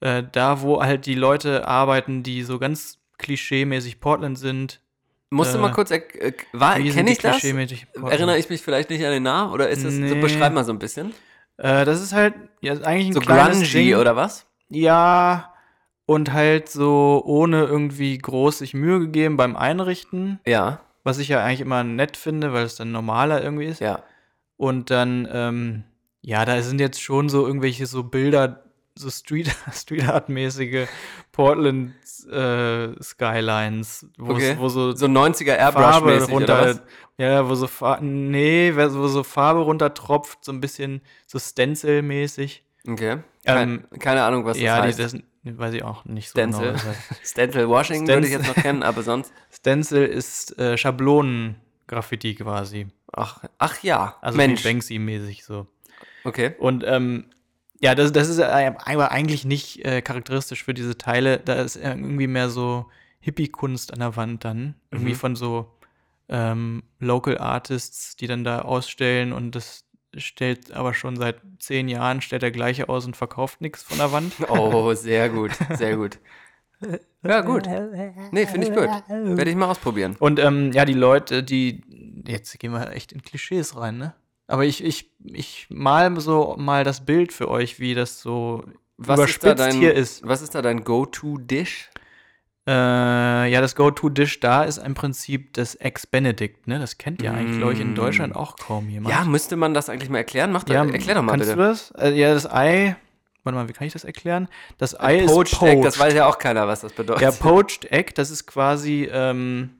Äh, da, wo halt die Leute arbeiten, die so ganz klischee-mäßig Portland sind. Musst du Äh, mal kurz, äh, kenne ich das? Erinnere ich mich vielleicht nicht an den Namen? Oder ist das, so Nee. beschreib mal so ein bisschen. Äh, das ist halt ja, eigentlich ein So kleines grungy Ding. oder was? Ja, und halt so ohne irgendwie groß sich Mühe gegeben beim Einrichten, Ja, was ich ja eigentlich immer nett finde, weil es dann normaler irgendwie ist. ja. Und dann, ähm, ja, da sind jetzt schon so irgendwelche so Bilder, so Street, Street Art-mäßige Portland äh, Skylines, wo, Okay. wo so, So 90er Farbe Airbrush-mäßig runter, ja, wo so, Fa nee, wo so Farbe runtertropft, so ein bisschen so Stencil-mäßig. Okay. Kein, keine Ahnung, was das ja, heißt. das weiß ich auch nicht so Stencil. genau. Stencil Washing würde ich Stencil. jetzt noch kennen, aber sonst. Stencil ist äh, Schablonen-Graffiti quasi. Ach, ach ja, Also Mensch. Banksy-mäßig so. Okay. Und ähm, ja, das, das ist äh, aber eigentlich nicht äh, charakteristisch für diese Teile. Da ist irgendwie mehr so Hippie-Kunst an der Wand dann. Irgendwie Mhm. von so ähm, Local Artists, die dann da ausstellen und das stellt aber schon seit zehn Jahren, stellt der gleiche aus und verkauft nichts von der Wand. Oh, sehr gut, sehr gut. Ja, gut. Nee, finde ich gut. Werde ich mal ausprobieren. Und ähm, ja, die Leute, die, jetzt gehen wir echt in Klischees rein, ne? Aber ich, ich, ich mal so mal das Bild für euch, wie das so Was ist da überspitzt dein, hier ist. Was ist da dein Go-To-Dish? Äh, ja, das Go-To-Dish da ist im Prinzip das Ex-Benedict, ne? Das kennt ja eigentlich, glaube ich, in Mm. Deutschland auch kaum jemand. Ja, müsste man das eigentlich mal erklären? Mach Ja, erklär doch mal kannst bitte. du das? Äh, ja, das Ei, warte mal, wie kann ich das erklären? Das Ei Poached ist Egg, poached. das weiß ja auch keiner, was das bedeutet. Ja, Poached Egg, das ist quasi, ähm,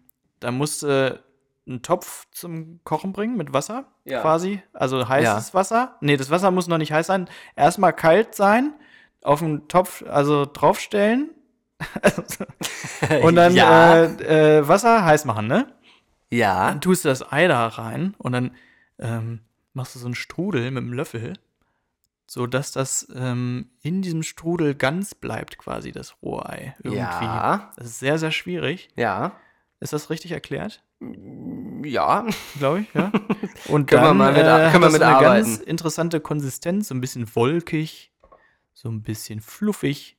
da musst du einen Topf zum Kochen bringen mit Wasser Ja. quasi. Also heißes Wasser. Nee, das Wasser muss noch nicht heiß sein. Erstmal kalt sein, auf den Topf, also draufstellen. und dann Ja. äh, äh, Wasser heiß machen, ne? Ja. Dann tust du das Ei da rein und dann ähm, machst du so einen Strudel mit dem Löffel, so dass das ähm, in diesem Strudel ganz bleibt, quasi das Rohei. Irgendwie. Ja. Das ist sehr, sehr schwierig. Ja. Ist das richtig erklärt? Ja. Glaube ich, ja. Und Können wir dann mal mit- äh, können wir mit eine arbeiten. ganz interessante Konsistenz, so ein bisschen wolkig, so ein bisschen fluffig.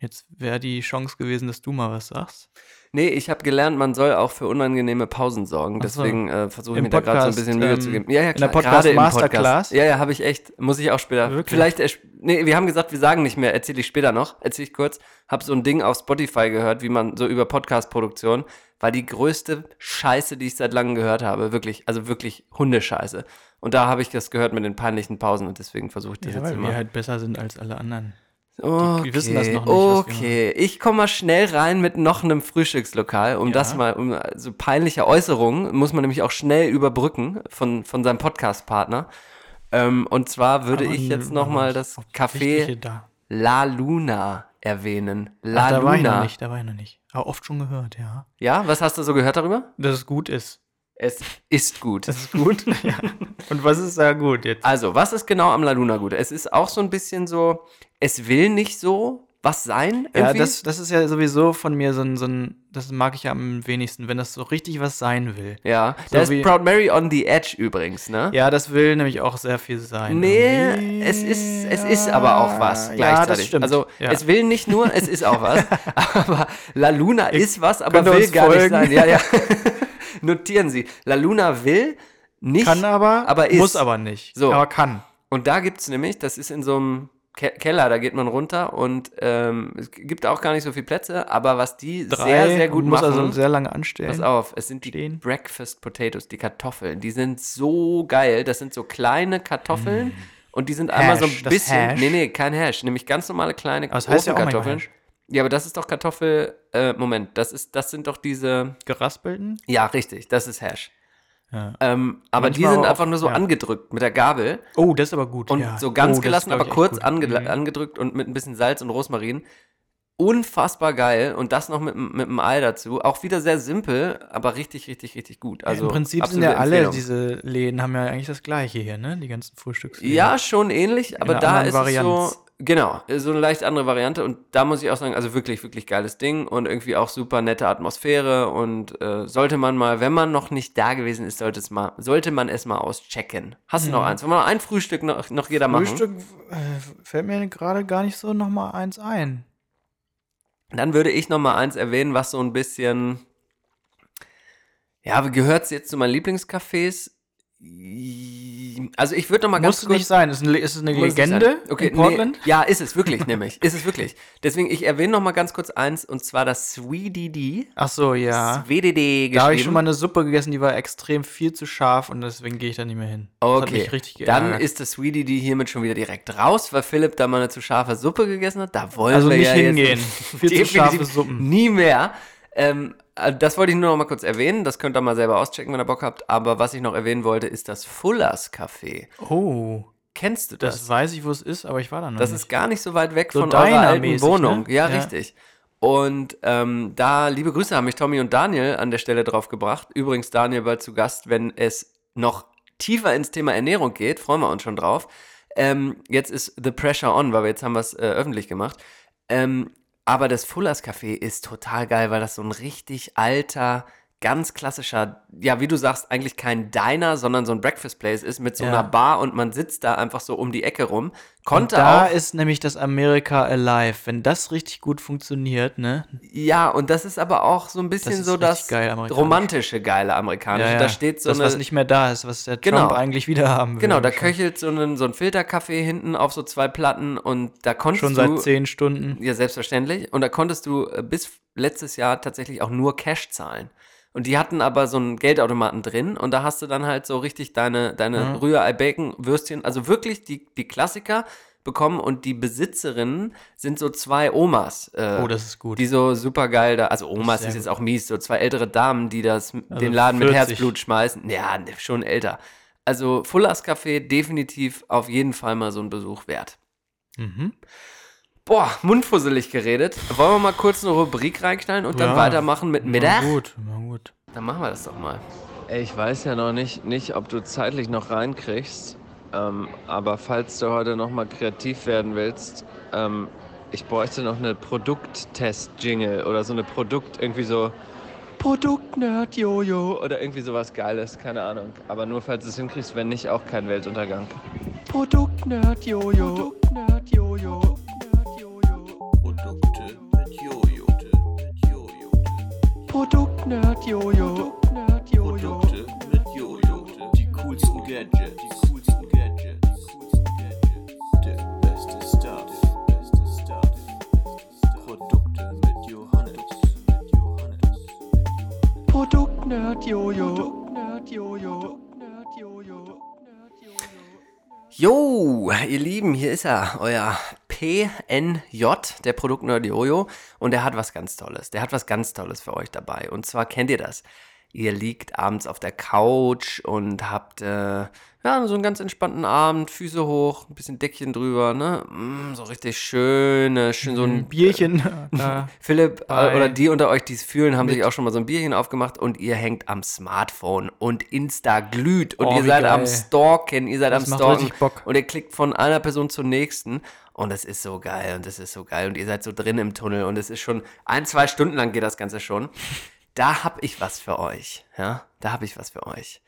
Jetzt wäre die Chance gewesen, dass du mal was sagst. Nee, ich habe gelernt, man soll auch für unangenehme Pausen sorgen. So. Deswegen äh, versuche ich Im mir da gerade so ein Podcast, bisschen Mühe ähm, zu geben. Ja, ja, in der klar. Podcast gerade im Masterclass? Podcast. Ja, ja, habe ich echt. Muss ich auch später. Wirklich? Vielleicht, nee, wir haben gesagt, wir sagen nicht mehr. Erzähle ich später noch. Erzähle ich kurz. Hab so ein Ding auf Spotify gehört, wie man so über Podcast-Produktion. War die größte Scheiße, die ich seit langem gehört habe. Wirklich, also wirklich Hundescheiße. Und da habe ich das gehört mit den peinlichen Pausen und deswegen versuche ich das Ja, jetzt weil immer. wir halt besser sind als alle anderen. Okay, wissen das noch nicht, Okay, ich komme mal schnell rein mit noch einem Frühstückslokal, um Ja. das mal, um so peinliche Äußerungen muss man nämlich auch schnell überbrücken von, von seinem Podcast-Partner. Ähm, und zwar würde Aber ich jetzt n- noch mal das Café Da. La Luna erwähnen. La Ach, da war ich noch Luna. nicht, da war ich noch nicht. Aber oft schon gehört, ja. Ja, was hast du so gehört darüber? Dass es gut ist. Es ist gut. Das ist gut. ja. Und was ist da gut jetzt? Also, was ist genau am La Luna gut? Es ist auch so ein bisschen so, es will nicht so was sein. Ja, irgendwie. das, das ist ja sowieso von mir so ein, so ein, das mag ich ja am wenigsten, wenn das so richtig was sein will. ja, so da ist Proud Mary on the Edge übrigens, ne? Ja, das will nämlich auch sehr viel sein. Nee, irgendwie. es ist, es ist aber auch was Ja, gleichzeitig. das stimmt. Also ja. es will nicht nur, es ist auch was. aber La Luna ist was, aber will gar nicht folgen? sein. Ja, ja. Notieren Sie. La Luna will nicht, kann aber, aber ist. muss aber nicht. So. Aber kann. Und da gibt es nämlich, das ist in so einem Ke Keller, da geht man runter und ähm, es gibt auch gar nicht so viele Plätze, aber was die Drei, sehr, sehr gut muss machen. also sehr lange anstellen. Pass auf, es sind die stehen. Breakfast Potatoes, die Kartoffeln. Die sind so geil. Das sind so kleine Kartoffeln und die sind einmal so Mm. Hash, ein bisschen. Hash? Nee, nee, kein Hash. Nämlich ganz normale kleine das heißt ja Ofenkartoffeln. Hash. Ja, aber das ist doch Kartoffel. Äh, Moment, das ist, das sind doch diese. Geraspelten? Ja, richtig, das ist Hash. Ja. Ähm, aber die Manchmal sind auch, einfach nur so ja. angedrückt mit der Gabel Oh, das ist aber gut. und ja. so ganz oh, gelassen, aber kurz ange Mhm. angedrückt und mit ein bisschen Salz und Rosmarin. Unfassbar geil und das noch mit, mit einem Ei dazu. Auch wieder sehr simpel, aber richtig, richtig, richtig gut. Also Im Prinzip sind ja alle diese Läden haben ja eigentlich das gleiche hier, ne? Die ganzen Frühstücksläden. Ja, schon ähnlich, aber da ist Varianz. es so, genau, so eine leicht andere Variante und da muss ich auch sagen, also wirklich, wirklich geiles Ding und irgendwie auch super nette Atmosphäre und äh, sollte man mal, wenn man noch nicht da gewesen ist, sollte, es mal, sollte man es mal auschecken. Hast du noch eins? Wollen wir noch ein Frühstück noch, noch jeder machen? Mhm. Frühstück äh, fällt mir gerade gar nicht so noch mal eins ein. Dann würde ich noch mal eins erwähnen, was so ein bisschen, ja, gehört es jetzt zu meinen Lieblingscafés? Also ich würde noch mal ganz Muss kurz nicht sein. Ist, ein, ist es eine Legende. Okay, in Portland? Nee, ja, ist es wirklich, nämlich. Ist es wirklich. Deswegen, ich erwähne noch mal ganz kurz eins, und zwar das Sweetie Ach so, ja. SWDD Da habe ich geschrieben. schon mal eine Suppe gegessen, die war extrem viel zu scharf und deswegen gehe ich da nicht mehr hin. Okay, dann ist das die hiermit schon wieder direkt raus, weil Philipp da mal eine zu scharfe Suppe gegessen hat. Da wollen Also wir nicht ja hingehen. Viel zu scharfe Suppen. Nie mehr. Ähm, äh, das wollte ich nur noch mal kurz erwähnen. Das könnt ihr mal selber auschecken, wenn ihr Bock habt. Aber was ich noch erwähnen wollte, ist das Fullers Café. Oh, Kennst du das? das weiß ich, wo es ist, aber ich war da noch Das nicht. ist gar nicht so weit weg So von eurer alten Diner-mäßig, Wohnung. ne? Ja, Ja. richtig. Und ähm, da, liebe Grüße, haben mich Tommy und Daniel an der Stelle drauf gebracht. Übrigens, Daniel bald zu Gast, wenn es noch tiefer ins Thema Ernährung geht. Freuen wir uns schon drauf. Ähm, jetzt ist The Pressure on, weil wir jetzt haben wir es äh, öffentlich gemacht. Ähm, aber das Fullers Café ist total geil, weil das so ein richtig alter, ganz klassischer, ja, wie du sagst, eigentlich kein Diner, sondern so ein Breakfast Place ist mit so Ja. einer Bar und man sitzt da einfach so um die Ecke rum. Und Konnte da auch. ist nämlich das America Alive. Wenn das richtig gut funktioniert, ne? Ja, und das ist aber auch so ein bisschen Das so das geil romantische, geile amerikanische. Da steht so das, eine. was nicht mehr da ist, was der Genau. Trump eigentlich wieder haben will. genau, da Schon- köchelt so ein, so ein Filterkaffee hinten auf so zwei Platten und da konntest Schon du. seit zehn Stunden. Ja, selbstverständlich. Und da konntest du äh, bis letztes Jahr tatsächlich auch nur Cash zahlen. Und die hatten aber so einen Geldautomaten drin und da hast du dann halt so richtig deine, deine Mhm. Rührei, Bacon, Würstchen, also wirklich die, die Klassiker bekommen und die Besitzerinnen sind so zwei Omas. Äh, Oh, das ist gut. Die so super geil da, also Omas sehr ist jetzt auch mies, so zwei ältere Damen, die das, Also den Laden mit 40. Herzblut schmeißen. Ja, ne, schon älter. Also Fullers Café definitiv auf jeden Fall mal so ein Besuch wert. Mhm. Boah, mundfusselig geredet. Wollen wir mal kurz eine Rubrik reinknallen und dann Ja. weitermachen mit Mittag? Na gut, na gut. Dann machen wir das doch mal. Ey, ich weiß ja noch nicht, nicht ob du zeitlich noch reinkriegst, ähm, aber falls du heute noch mal kreativ werden willst, ähm, ich bräuchte noch eine Produkttest-Jingle oder so eine Produkt, irgendwie so Produkt-Nerd-Jojo oder irgendwie sowas Geiles, keine Ahnung. Aber nur falls du es hinkriegst, wenn nicht, auch kein Weltuntergang. Produkt-Nerd-Jojo. Produkt-Nerd-Jojo. Produkt-Nerd-Jojo. Produkte mit Jojo. Die coolsten Gadgets. Die coolsten Gadgets. Coolsten Gadgets. Der beste Stuff. Beste Stuff. Produkte mit Johannes. Mit Johannes. Jo, ihr Lieben, hier ist er, euer PNJ, der Produktnerd Jojo. Und der hat was ganz Tolles. Der hat was ganz Tolles für euch dabei. Und zwar kennt ihr das. Ihr liegt abends auf der Couch und habt äh, ja, so einen ganz entspannten Abend, Füße hoch, ein bisschen Deckchen drüber, ne? Mm, so richtig schön, äh, schön so Ein ein Bierchen. da. Philipp äh, oder die unter euch, die es fühlen, haben sich auch schon mal so ein Bierchen aufgemacht und ihr hängt am Smartphone und Insta glüht und Oh, ihr seid am geil. Stalken, ihr seid Das am macht Stalken richtig Bock. und ihr klickt von einer Person zur nächsten und das ist so geil und das ist so geil und ihr seid so drin im Tunnel und es ist schon ein, zwei Stunden lang geht das Ganze schon. Da hab ich was für euch, ja, da hab ich was für euch.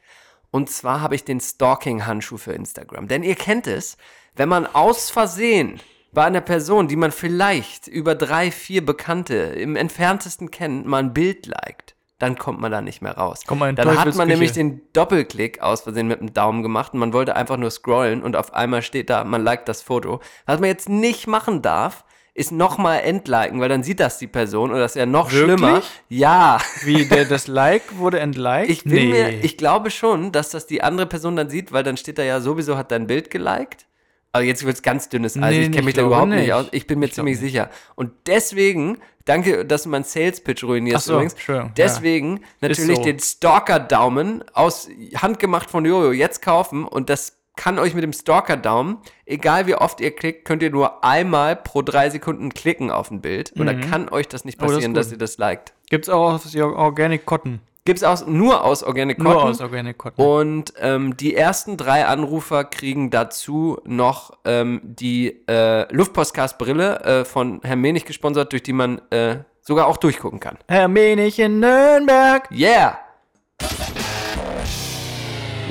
Und zwar habe ich den Stalking-Handschuh für Instagram. Denn ihr kennt es, wenn man aus Versehen bei einer Person, die man vielleicht über drei, vier Bekannte im entferntesten kennt, mal ein Bild liked, dann kommt man da nicht mehr raus. Kommt man in dann hat man nämlich den Doppelklick aus Versehen mit dem Daumen gemacht und man wollte einfach nur scrollen und auf einmal steht da, man liked das Foto. Was man jetzt nicht machen darf, ist nochmal entliken, weil dann sieht das die Person und das ist ja noch Wirklich? schlimmer. Ja. Wie, der, das Like wurde entliked? Ich bin mir, ich glaube schon, dass das die andere Person dann sieht, weil dann steht da ja sowieso hat dein Bild geliked. Aber jetzt wird es ganz dünnes Eis. Nee, ich nee, kenne mich ich da überhaupt nicht nicht. aus. Ich bin mir Ich ziemlich sicher. Und deswegen, danke, dass du meinen Sales Pitch ruinierst Ach so, übrigens. Entschuldigung, ja. Deswegen natürlich so. den Stalker-Daumen aus handgemacht von Jojo jetzt kaufen und das kann euch mit dem Stalker-Daumen, egal wie oft ihr klickt, könnt ihr nur einmal pro drei Sekunden klicken auf ein Bild und dann kann euch das nicht Oh, das passieren, dass ihr das liked. Gibt's auch aus Organic Cotton. Gibt's aus, nur aus Organic Cotton. Nur aus Organic Cotton. Und ähm, die ersten drei Anrufer kriegen dazu noch ähm, die äh, Luftpostcast-Brille äh, von Herrn Menig gesponsert, durch die man äh, sogar auch durchgucken kann. Herr Menig in Nürnberg. Yeah!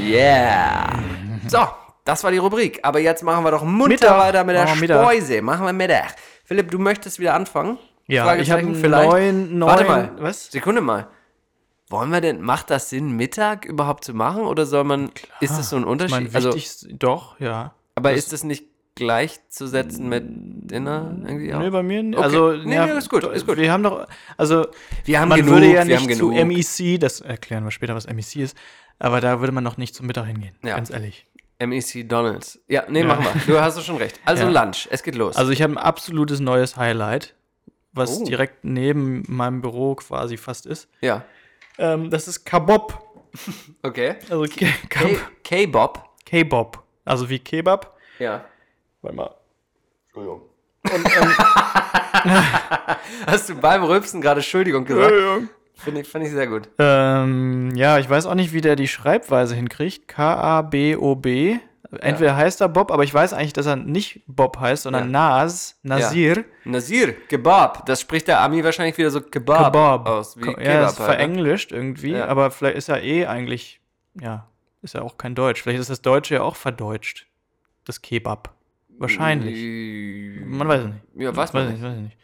Yeah! So, das war die Rubrik. Aber jetzt machen wir doch munter Mittag. weiter mit der Mittag. Speuse. Machen wir Mittag. Philipp, du möchtest wieder anfangen? Ja, ich habe neuen, neuen. Warte mal. Was? Sekunde mal. Wollen wir denn, macht das Sinn, Mittag überhaupt zu machen oder soll man, ist das so ein Ich Unterschied? meine, also, wichtig, doch, ja. aber ist das nicht gleichzusetzen mit Dinner irgendwie auch? Nee, bei mir nicht. Okay. Also, Nee, ja, nee, ist gut, ist gut. Wir haben doch, also, Wir haben man genug, würde ja nicht zu. MEC, das erklären wir später, was MEC ist, aber da würde man noch nicht zum Mittag hingehen, Ja. ganz ehrlich. MEC Donalds. Ja, nee, machen wir. Du hast schon recht. Also Ja. Lunch, es geht los. Also ich habe ein absolutes neues Highlight, was Oh. direkt neben meinem Büro quasi fast ist. ja, Ähm, das ist Kabob. okay. Also K-Bob. Kebab. Also wie Kebab. Ja. Warte mal. Hast du beim Rülpsen gerade Entschuldigung gesagt? Finde ich, fand ich sehr gut. Ähm, ja, ich weiß auch nicht, wie der die Schreibweise hinkriegt. K-A-B-O-B. Entweder heißt er Bob, aber ich weiß eigentlich, dass er nicht Bob heißt, sondern Nas, Nasir. Nasir, Kebab. Das spricht der Ami wahrscheinlich wieder so Kebab, Kebab. aus. Wie Ko- Kebab ja, das ist halt, ne? verenglischt irgendwie, Ja. aber vielleicht ist er eh eigentlich, ja, ist ja auch kein Deutsch. Vielleicht ist das Deutsche ja auch verdeutscht. Das Kebab. Wahrscheinlich. Man weiß es nicht. Ja, weiß man nicht. Weiß ich nicht.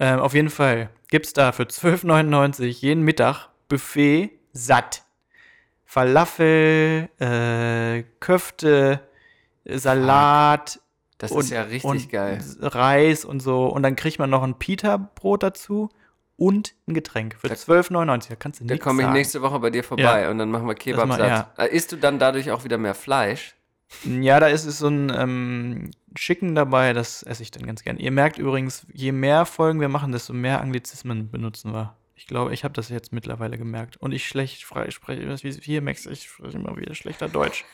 Ähm, auf jeden Fall gibt es da für 12,99 jeden Mittag Buffet satt. Falafel, äh, Köfte, äh, Salat. Das und, ist ja richtig und geil. Reis und so. Und dann kriegt man noch ein Pita-Brot dazu und ein Getränk für Da- 12,99. Da kannst du Da nichts komme ich sagen. nächste Woche bei dir vorbei Ja. und dann machen wir Kebab satt. Äh, Isst du dann dadurch auch wieder mehr Fleisch? Ja, da ist es so ein ähm, Chicken dabei, das esse ich dann ganz gern. Ihr merkt übrigens, je mehr Folgen wir machen, desto mehr Anglizismen benutzen wir. Ich glaube, ich habe das jetzt mittlerweile gemerkt. Und ich schlecht frei spreche, hier Max, ich spreche immer wieder schlechter Deutsch.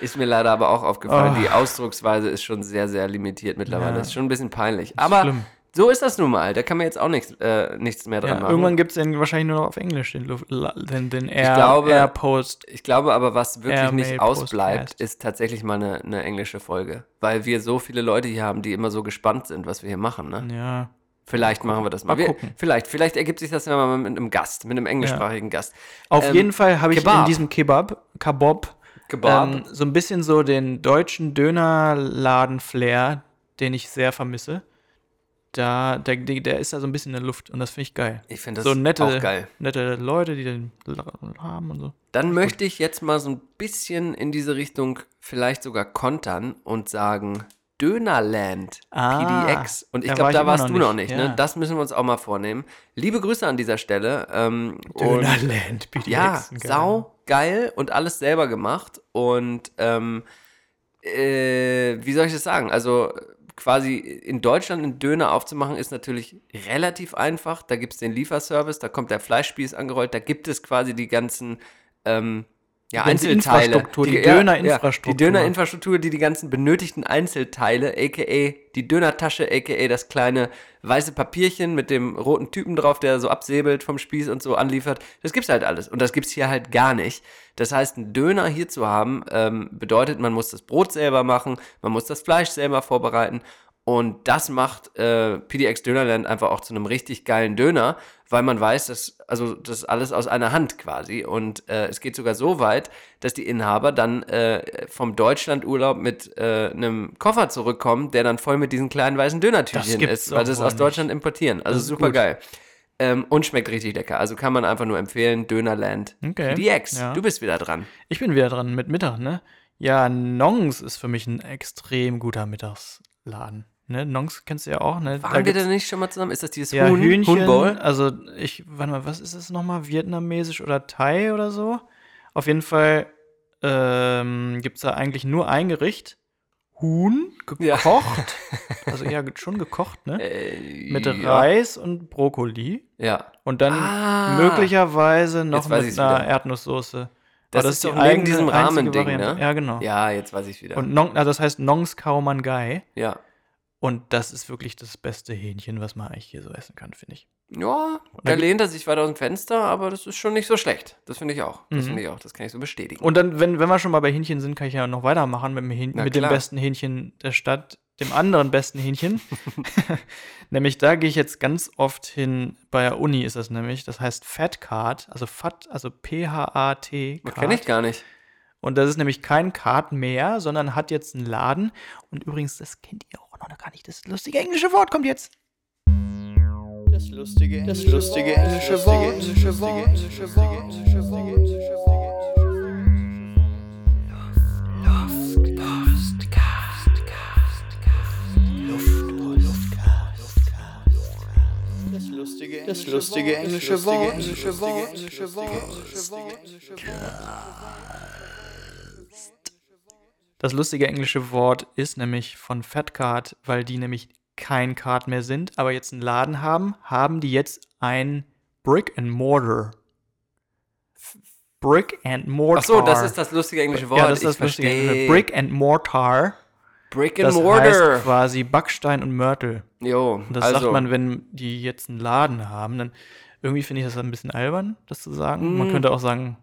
Ist mir leider aber auch aufgefallen, Oh. die Ausdrucksweise ist schon sehr, sehr limitiert mittlerweile. Ja. Das ist schon ein bisschen peinlich. Aber schlimm. So ist das nun mal. Da kann man jetzt auch nichts, äh, nichts mehr dran Ja, machen. irgendwann gibt es den wahrscheinlich nur noch auf Englisch, den, den, den Air, glaube- Airpost. Ich glaube aber, was wirklich Airmail nicht ausbleibt, Postcast. ist tatsächlich mal eine, eine englische Folge. Weil wir so viele Leute hier haben, die immer so gespannt sind, was wir hier machen. Ne? Ja. Vielleicht machen wir das mal. Mal wir. Vielleicht, vielleicht ergibt sich das ja mal mit einem Gast, mit einem englischsprachigen Gast. Auf Ähm, jeden Fall habe ich Kebab. in diesem Kebab, Kabob, Kebab. ähm, so ein bisschen so den deutschen Dönerladen-Flair, den ich sehr vermisse. Da, der, der ist da so ein bisschen in der Luft und das finde ich geil. Ich finde das so nette, auch geil. nette Leute, die den haben und so. Dann möchte ich jetzt mal so ein bisschen in diese Richtung vielleicht sogar kontern und sagen Dönerland Ah, PDX. Und ich glaube, war da warst noch du noch nicht, nicht. ja. Ne? Das müssen wir uns auch mal vornehmen. Liebe Grüße an dieser Stelle. Ähm, Dönerland, PDX. ja, geil. sau geil und alles selber gemacht. Und ähm, äh, wie soll ich das sagen? Also quasi in Deutschland einen Döner aufzumachen, ist natürlich relativ einfach. Da gibt es den Lieferservice, da kommt der Fleischspieß angerollt, da gibt es quasi die ganzen ähm, ja, Die Einzelteile. Die ja, Dönerinfrastruktur. Ja, die Dönerinfrastruktur, die die ganzen benötigten Einzelteile, a.k.a. die Dönertasche, a.k.a. das kleine weiße Papierchen mit dem roten Typen drauf, der so absäbelt vom Spieß und so anliefert. Das gibt's halt alles. Und das gibt's hier halt gar nicht. Das heißt, einen Döner hier zu haben, ähm, bedeutet, man muss das Brot selber machen, man muss das Fleisch selber vorbereiten. Und das macht äh, PDX Dönerland einfach auch zu einem richtig geilen Döner, weil man weiß, dass, also das alles aus einer Hand quasi. Und äh, es geht sogar so weit, dass die Inhaber dann äh, vom Deutschlandurlaub mit äh, einem Koffer zurückkommen, der dann voll mit diesen kleinen weißen Dönertütchen gibt's ist, weil sie es aus. Deutschland importieren. Also super gut. geil. Ähm, und schmeckt richtig lecker. Also kann man einfach nur empfehlen, Dönerland Okay, PDX. ja. Du bist wieder dran. Ich bin wieder dran mit Mittag, ne? Ja, Nongs ist für mich ein extrem guter Mittagsladen. Ne? Nongs kennst du ja auch, ne? Waren wir gibt's- da nicht schon mal zusammen? Ist das dieses Ja, Huhn, Hühnchen. Huhnbowl? Also ich, warte mal, was ist das nochmal? Vietnamesisch oder Thai oder so? Auf jeden Fall ähm, gibt es da eigentlich nur ein Gericht. Huhn, Ja. gekocht. also ja, schon gekocht, ne? Äh, Mit ja. Reis und Brokkoli. Ja. Und dann Ah. möglicherweise noch mit einer wieder. Erdnusssoße. Das Aber ist doch eigene- diesem Rahmending, ne? Ja, genau. Ja, jetzt weiß ich wieder. Und Nong, also das heißt Nongs Khao Man Gai. ja. Und das ist wirklich das beste Hähnchen, was man eigentlich hier so essen kann, finde ich. Ja, da lehnt er sich weiter aus dem Fenster, aber das ist schon nicht so schlecht. Das finde ich auch. Das Mhm. finde ich auch. Das kann ich so bestätigen. Und dann, wenn, wenn wir schon mal bei Hähnchen sind, kann ich ja noch weitermachen mit dem, Hähn, Na mit dem besten Hähnchen der Stadt, dem anderen besten Hähnchen. nämlich da gehe ich jetzt ganz oft hin, bei der Uni ist das nämlich, das heißt Fat Card, also Fat, also P-H-A-T. Das kenne ich gar nicht. Und das ist nämlich kein Card mehr, sondern hat jetzt einen Laden. Und übrigens, das kennt ihr auch noch gar nicht. Das lustige englische Wort kommt jetzt. Das lustige, das lustige englische Wort. Englische Wort. Englische Wort. Englische Wort. Englische Das lustige, das lustige englische Wort. Englische Wort. Englische Wort. Englische Wort. Das lustige englische Wort ist nämlich von Fat Card, weil die nämlich kein Card mehr sind, aber jetzt einen Laden haben, haben die jetzt ein Brick and Mortar. Brick and Mortar. Ach so, das ist das lustige englische Wort. Ja, das ist das lustige englische Brick and Mortar. Brick and Das Mortar. heißt quasi Backstein und Mörtel. Jo, Und das also, sagt man, wenn die jetzt einen Laden haben, dann irgendwie finde ich das ein bisschen albern, das zu sagen. Man Mm. könnte auch sagen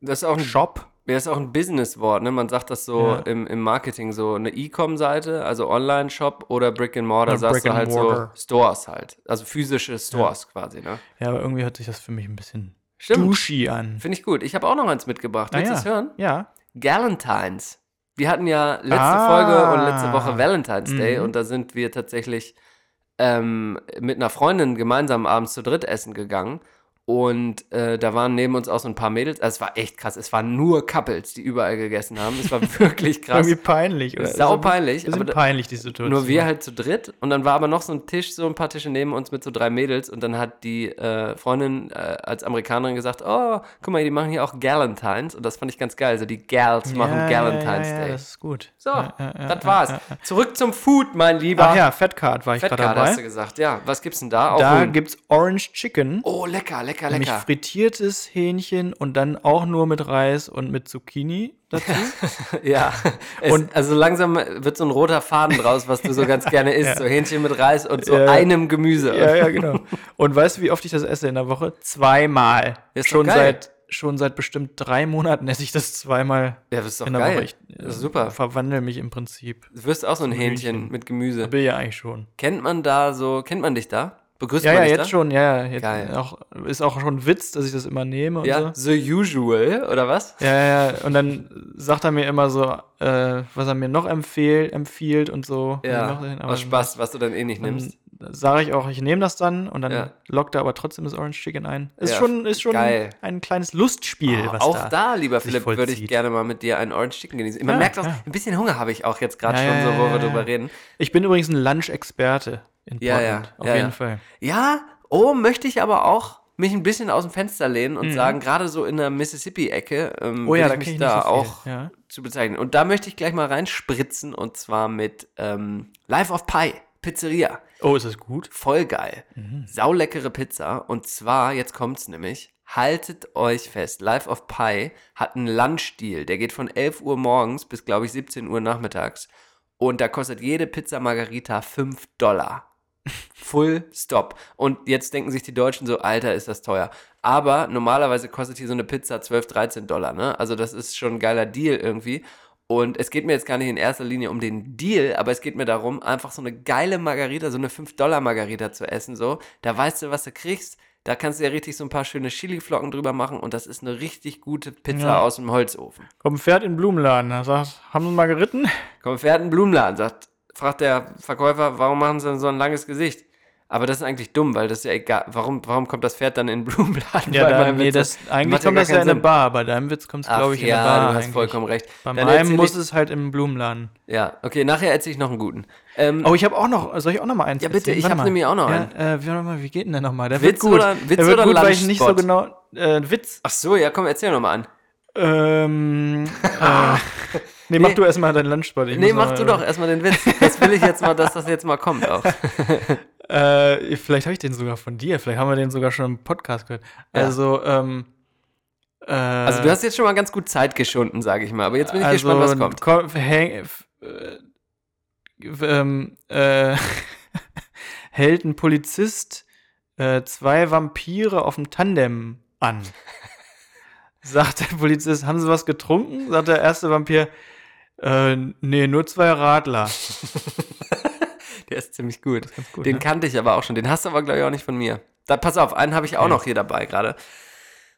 das ist auch ein Shop. Ja, ist auch ein Businesswort, ne? Man sagt das so Ja. im, im Marketing, so eine E-Com-Seite, also Online-Shop oder Brick and Mortar, Oder sagst Brick du halt Mortar. so Stores halt. Also physische Stores quasi, ne? Ja, aber irgendwie hört sich das für mich ein bisschen Stimmt. douchey an. Finde ich gut. Ich habe auch noch eins mitgebracht. Ah, Willst du ja. es hören? Ja. Galentines. Wir hatten ja letzte Ah. Folge und letzte Woche Valentine's Day Mhm. und da sind wir tatsächlich ähm, mit einer Freundin gemeinsam abends zu dritt essen gegangen. Und äh, da waren neben uns auch so ein paar Mädels. Also es war echt krass. Es waren nur Couples, die überall gegessen haben. Es war wirklich krass. Irgendwie peinlich. Oder? Sau peinlich, Bisschen aber da- peinlich, die Situation. Nur wir halt zu dritt und dann war aber noch so ein Tisch, so ein paar Tische neben uns mit so drei Mädels und dann hat die äh, Freundin äh, als Amerikanerin gesagt, oh, guck mal, die machen hier auch Galentines und das fand ich ganz geil. Also die Gals machen Galentines ja, ja, Day. das ist gut. so, Ja, ja, ja, das war's. Zurück zum Food, mein Lieber. Ach ja, Fettcard war ich gerade Fettcard hast du dabei. gesagt. Ja, was gibt's denn da? Auch Da gibt's Orange Chicken. Oh, lecker, lecker, Nämlich lecker. frittiertes Hähnchen und dann auch nur mit Reis und mit Zucchini dazu. Ja, es, Und- also langsam wird so ein roter Faden draus, was du so ganz gerne isst. So Hähnchen mit Reis und so Ja, ja. einem Gemüse. ja, ja, genau. Und weißt du, wie oft ich das esse in der Woche? Zweimal. Ist schon seit schon seit bestimmt drei Monaten esse ich das zweimal Ja, das ist doch in der geil. Woche. Ich Das ist super. verwandle mich im Prinzip. Du wirst auch so ein Hähnchen Hühnchen. mit Gemüse. Bin ja eigentlich schon. Kennt man da so, kennt man dich da? Begrüßt Ja, man ja, jetzt da? schon, ja, ja. Jetzt Geil. Auch, ist auch schon ein Witz, dass ich das immer nehme und Ja, so. the usual, oder was? Ja, ja, ja. Und dann sagt er mir immer so, äh, was er mir noch empfehl, empfiehlt und so. Ja, noch, aus Spaß, was du dann eh nicht nimmst. Sage ich auch, ich nehme das dann und dann Ja. lockt er aber trotzdem das Orange Chicken ein. Ist Ja, schon, ist schon geil. ein kleines Lustspiel, Oh, auch da. da, lieber Philipp, würde ich gerne mal mit dir einen Orange Chicken genießen. Man Ja, merkt auch, ein bisschen Hunger habe ich auch jetzt gerade schon, so, wo wir drüber reden. Ich bin übrigens ein Lunch-Experte in Ja, Portland. ja, Auf ja, jeden ja. Fall. Ja, oh, möchte ich aber auch mich ein bisschen aus dem Fenster lehnen Mhm. und sagen, gerade so in der Mississippi-Ecke ähm, Oh ja, da ich mich da so auch Ja. zu bezeichnen. Und da möchte ich gleich mal reinspritzen und zwar mit ähm, Life of Pie, Pizzeria. Oh, ist das gut? Voll geil. Sauleckere Pizza. Und zwar, jetzt kommt's nämlich, haltet euch fest, Life of Pie hat einen Lunchdeal. Der geht von 11 Uhr morgens bis, glaube ich, 17 Uhr nachmittags. Und da kostet jede Pizza Margarita 5 Dollar. Full stop. Und jetzt denken sich die Deutschen so, Alter, ist das teuer. Aber normalerweise kostet hier so eine Pizza 12, 13 Dollar, ne? Also das ist schon ein geiler Deal irgendwie. Und es geht mir jetzt gar nicht in erster Linie um den Deal, aber es geht mir darum, einfach so eine geile Margarita, so eine 5-Dollar-Margarita zu essen, so. Da weißt du, was du kriegst. Da kannst du ja richtig so ein paar schöne Chiliflocken drüber machen und das ist eine richtig gute Pizza Ja. aus dem Holzofen. Kommt ein Pferd in den Blumenladen. Sagt, haben Sie mal geritten? Kommt fährt ein Blumenladen, sagt, fragt der Verkäufer, warum machen sie denn so ein langes Gesicht? Aber das ist eigentlich dumm, weil das ist ja egal. Warum, warum kommt das Pferd dann in den Blumenladen? Ja, Bei da, nee, das, eigentlich kommt das ja in eine. Bar. Bei deinem Witz kommt es, glaube ich, in ja, eine Bar. du hast eigentlich. vollkommen recht. Bei Dann meinem muss ich- es halt im Blumenladen. Ja, okay, nachher erzähle ich noch einen guten. Ähm, Oh, ich habe auch noch, soll ich auch noch mal eins Ja, bitte, erzählen? ich Warte hab mal. nämlich auch noch ja, Äh, wie, geht denn der nochmal? Der Witz wird gut. oder- Witz oder gut, weil ich nicht so genau, äh, Witz. ach so, ja, komm, erzähl noch mal an. Ähm, äh, nee, mach du erstmal deinen Lunchspot. Ich Nee, mach noch, du doch erstmal den Witz. Das will ich jetzt mal, dass das jetzt mal kommt auch. Äh, vielleicht habe ich den sogar von dir. Vielleicht haben wir den sogar schon im Podcast gehört. Ja. Also, ähm, äh, Also du hast jetzt schon mal ganz gut Zeit geschunden, sage ich mal. Aber jetzt bin ich gespannt, was kommt. ko- häng- äh, ähm, äh, hält ein Polizist äh, zwei Vampire auf dem Tandem an. Sagt der Polizist, haben sie was getrunken? Sagt der erste Vampir, äh, nee, nur zwei Radler. Der ist ziemlich gut. gut, den ne? kannte ich aber auch schon. Den hast du aber, glaube ich, auch nicht von mir. Da, pass auf, einen habe ich auch noch hier dabei gerade.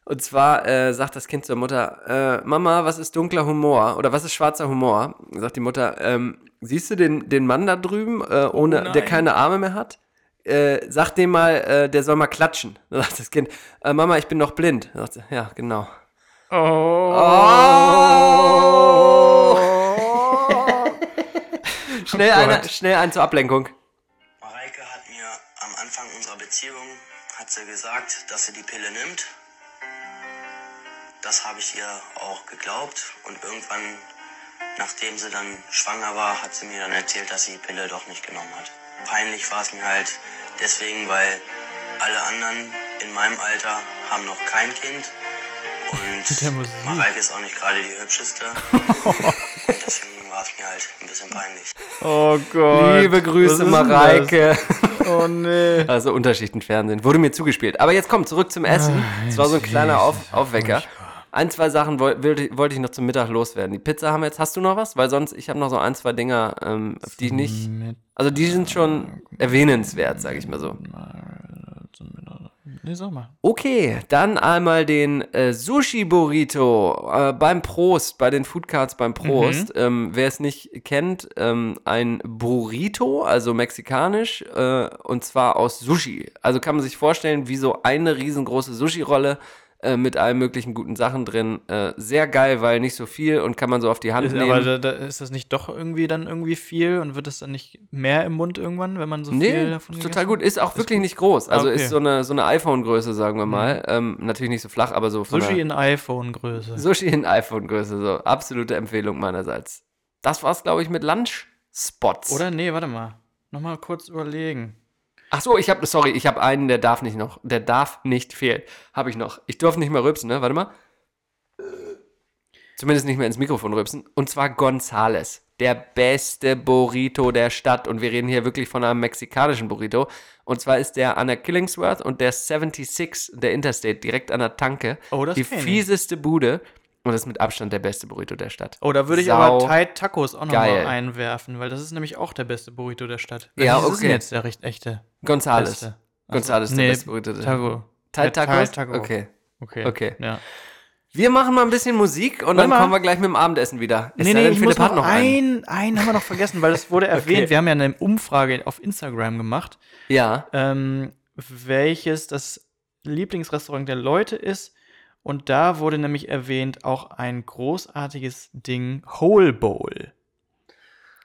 Und zwar äh, sagt das Kind zur Mutter, äh, Mama, was ist dunkler Humor? Oder was ist schwarzer Humor? Sagt die Mutter, ähm, siehst du den, den Mann da drüben, äh, ohne, der nein. keine Arme mehr hat? Äh, sag dem mal, äh, der soll mal klatschen. Dann sagt das Kind, äh, Mama, ich bin noch blind. Dann sagt sie, ja, genau. Schnell, Oh Gott. schnell einen zur Ablenkung. Mareike hat mir am Anfang unserer Beziehung hat sie gesagt, dass sie die Pille nimmt. Das habe ich ihr auch geglaubt und irgendwann, nachdem sie dann schwanger war, hat sie mir dann erzählt, dass sie die Pille doch nicht genommen hat. Peinlich war es mir halt deswegen, weil alle anderen in meinem Alter haben noch kein Kind und. Mareike ist auch nicht gerade die hübscheste. und deswegen war es mir halt ein bisschen peinlich. Oh Gott. Liebe Grüße, Mareike. das? Oh nee. Also Unterschichtenfernsehen. Wurde mir zugespielt. Aber jetzt komm, zurück zum Essen. Es war so ein kleiner Auf Aufwecker. Ein, zwei Sachen woll- wollte wollte ich noch zum Mittag loswerden. Die Pizza haben wir jetzt. Hast du noch was? Weil sonst, ich habe noch so ein, zwei Dinger, ähm, auf die ich nicht. Also die sind schon erwähnenswert, sage ich mal so. Nee, sag mal. Okay, dann einmal den äh, Sushi-Burrito äh, beim Prost, bei den Foodcards beim Prost. Ähm, wer es nicht kennt, ähm, ein Burrito, also mexikanisch, äh, und zwar aus Sushi. Also kann man sich vorstellen, wie so eine riesengroße Sushi-Rolle äh, mit allen möglichen guten Sachen drin. Äh, sehr geil, weil nicht so viel und kann man so auf die Hand Ist, nehmen. aber da, da ist das nicht doch irgendwie dann irgendwie viel und wird das dann nicht mehr im Mund irgendwann, wenn man so viel Nee, davon ist gegessen total gut. Ist auch wirklich nicht groß. Also okay. Mhm. ist so eine, so eine iPhone-Größe, sagen wir mal. Ähm, natürlich nicht so flach, aber so von Sushi in iPhone-Größe. Sushi in iPhone-Größe. So, absolute Empfehlung meinerseits. Das war's, glaube ich, mit Lunch-Spots. Oder nee, warte mal. Nochmal kurz überlegen. Ach so, ich habe, sorry, ich habe einen, der darf nicht noch. Der darf nicht fehlen. Habe ich noch. Ich darf nicht mehr rülpsen, ne? Warte mal. Zumindest nicht mehr ins Mikrofon rülpsen. Und zwar Gonzales. Der beste Burrito der Stadt. Und wir reden hier wirklich von einem mexikanischen Burrito. Und zwar ist der an der Killingsworth und der 76, der Interstate, direkt an der Tanke. Oh, das Die fieseste Bude. Und das ist mit Abstand der beste Burrito der Stadt. Oh, da würde ich Sau aber Thai Tacos auch nochmal einwerfen, weil das ist nämlich auch der beste Burrito der Stadt. Ja, Welches ist denn okay. jetzt der recht echte? Gonzales. Beste? Gonzales ist der nee, beste Burrito der Stadt. Taco. Thai Tacos? Taco. Okay. Okay. Okay. Ja. Wir machen mal ein bisschen Musik und dann mal. kommen wir gleich mit dem Abendessen wieder. Es Nee, nee, ich muss noch, einen. einen, einen haben wir noch vergessen, weil das wurde erwähnt. Okay. Wir haben ja eine Umfrage auf Instagram gemacht, Ja. ähm, welches das Lieblingsrestaurant der Leute ist. Und da wurde nämlich erwähnt auch ein großartiges Ding, Whole Bowl.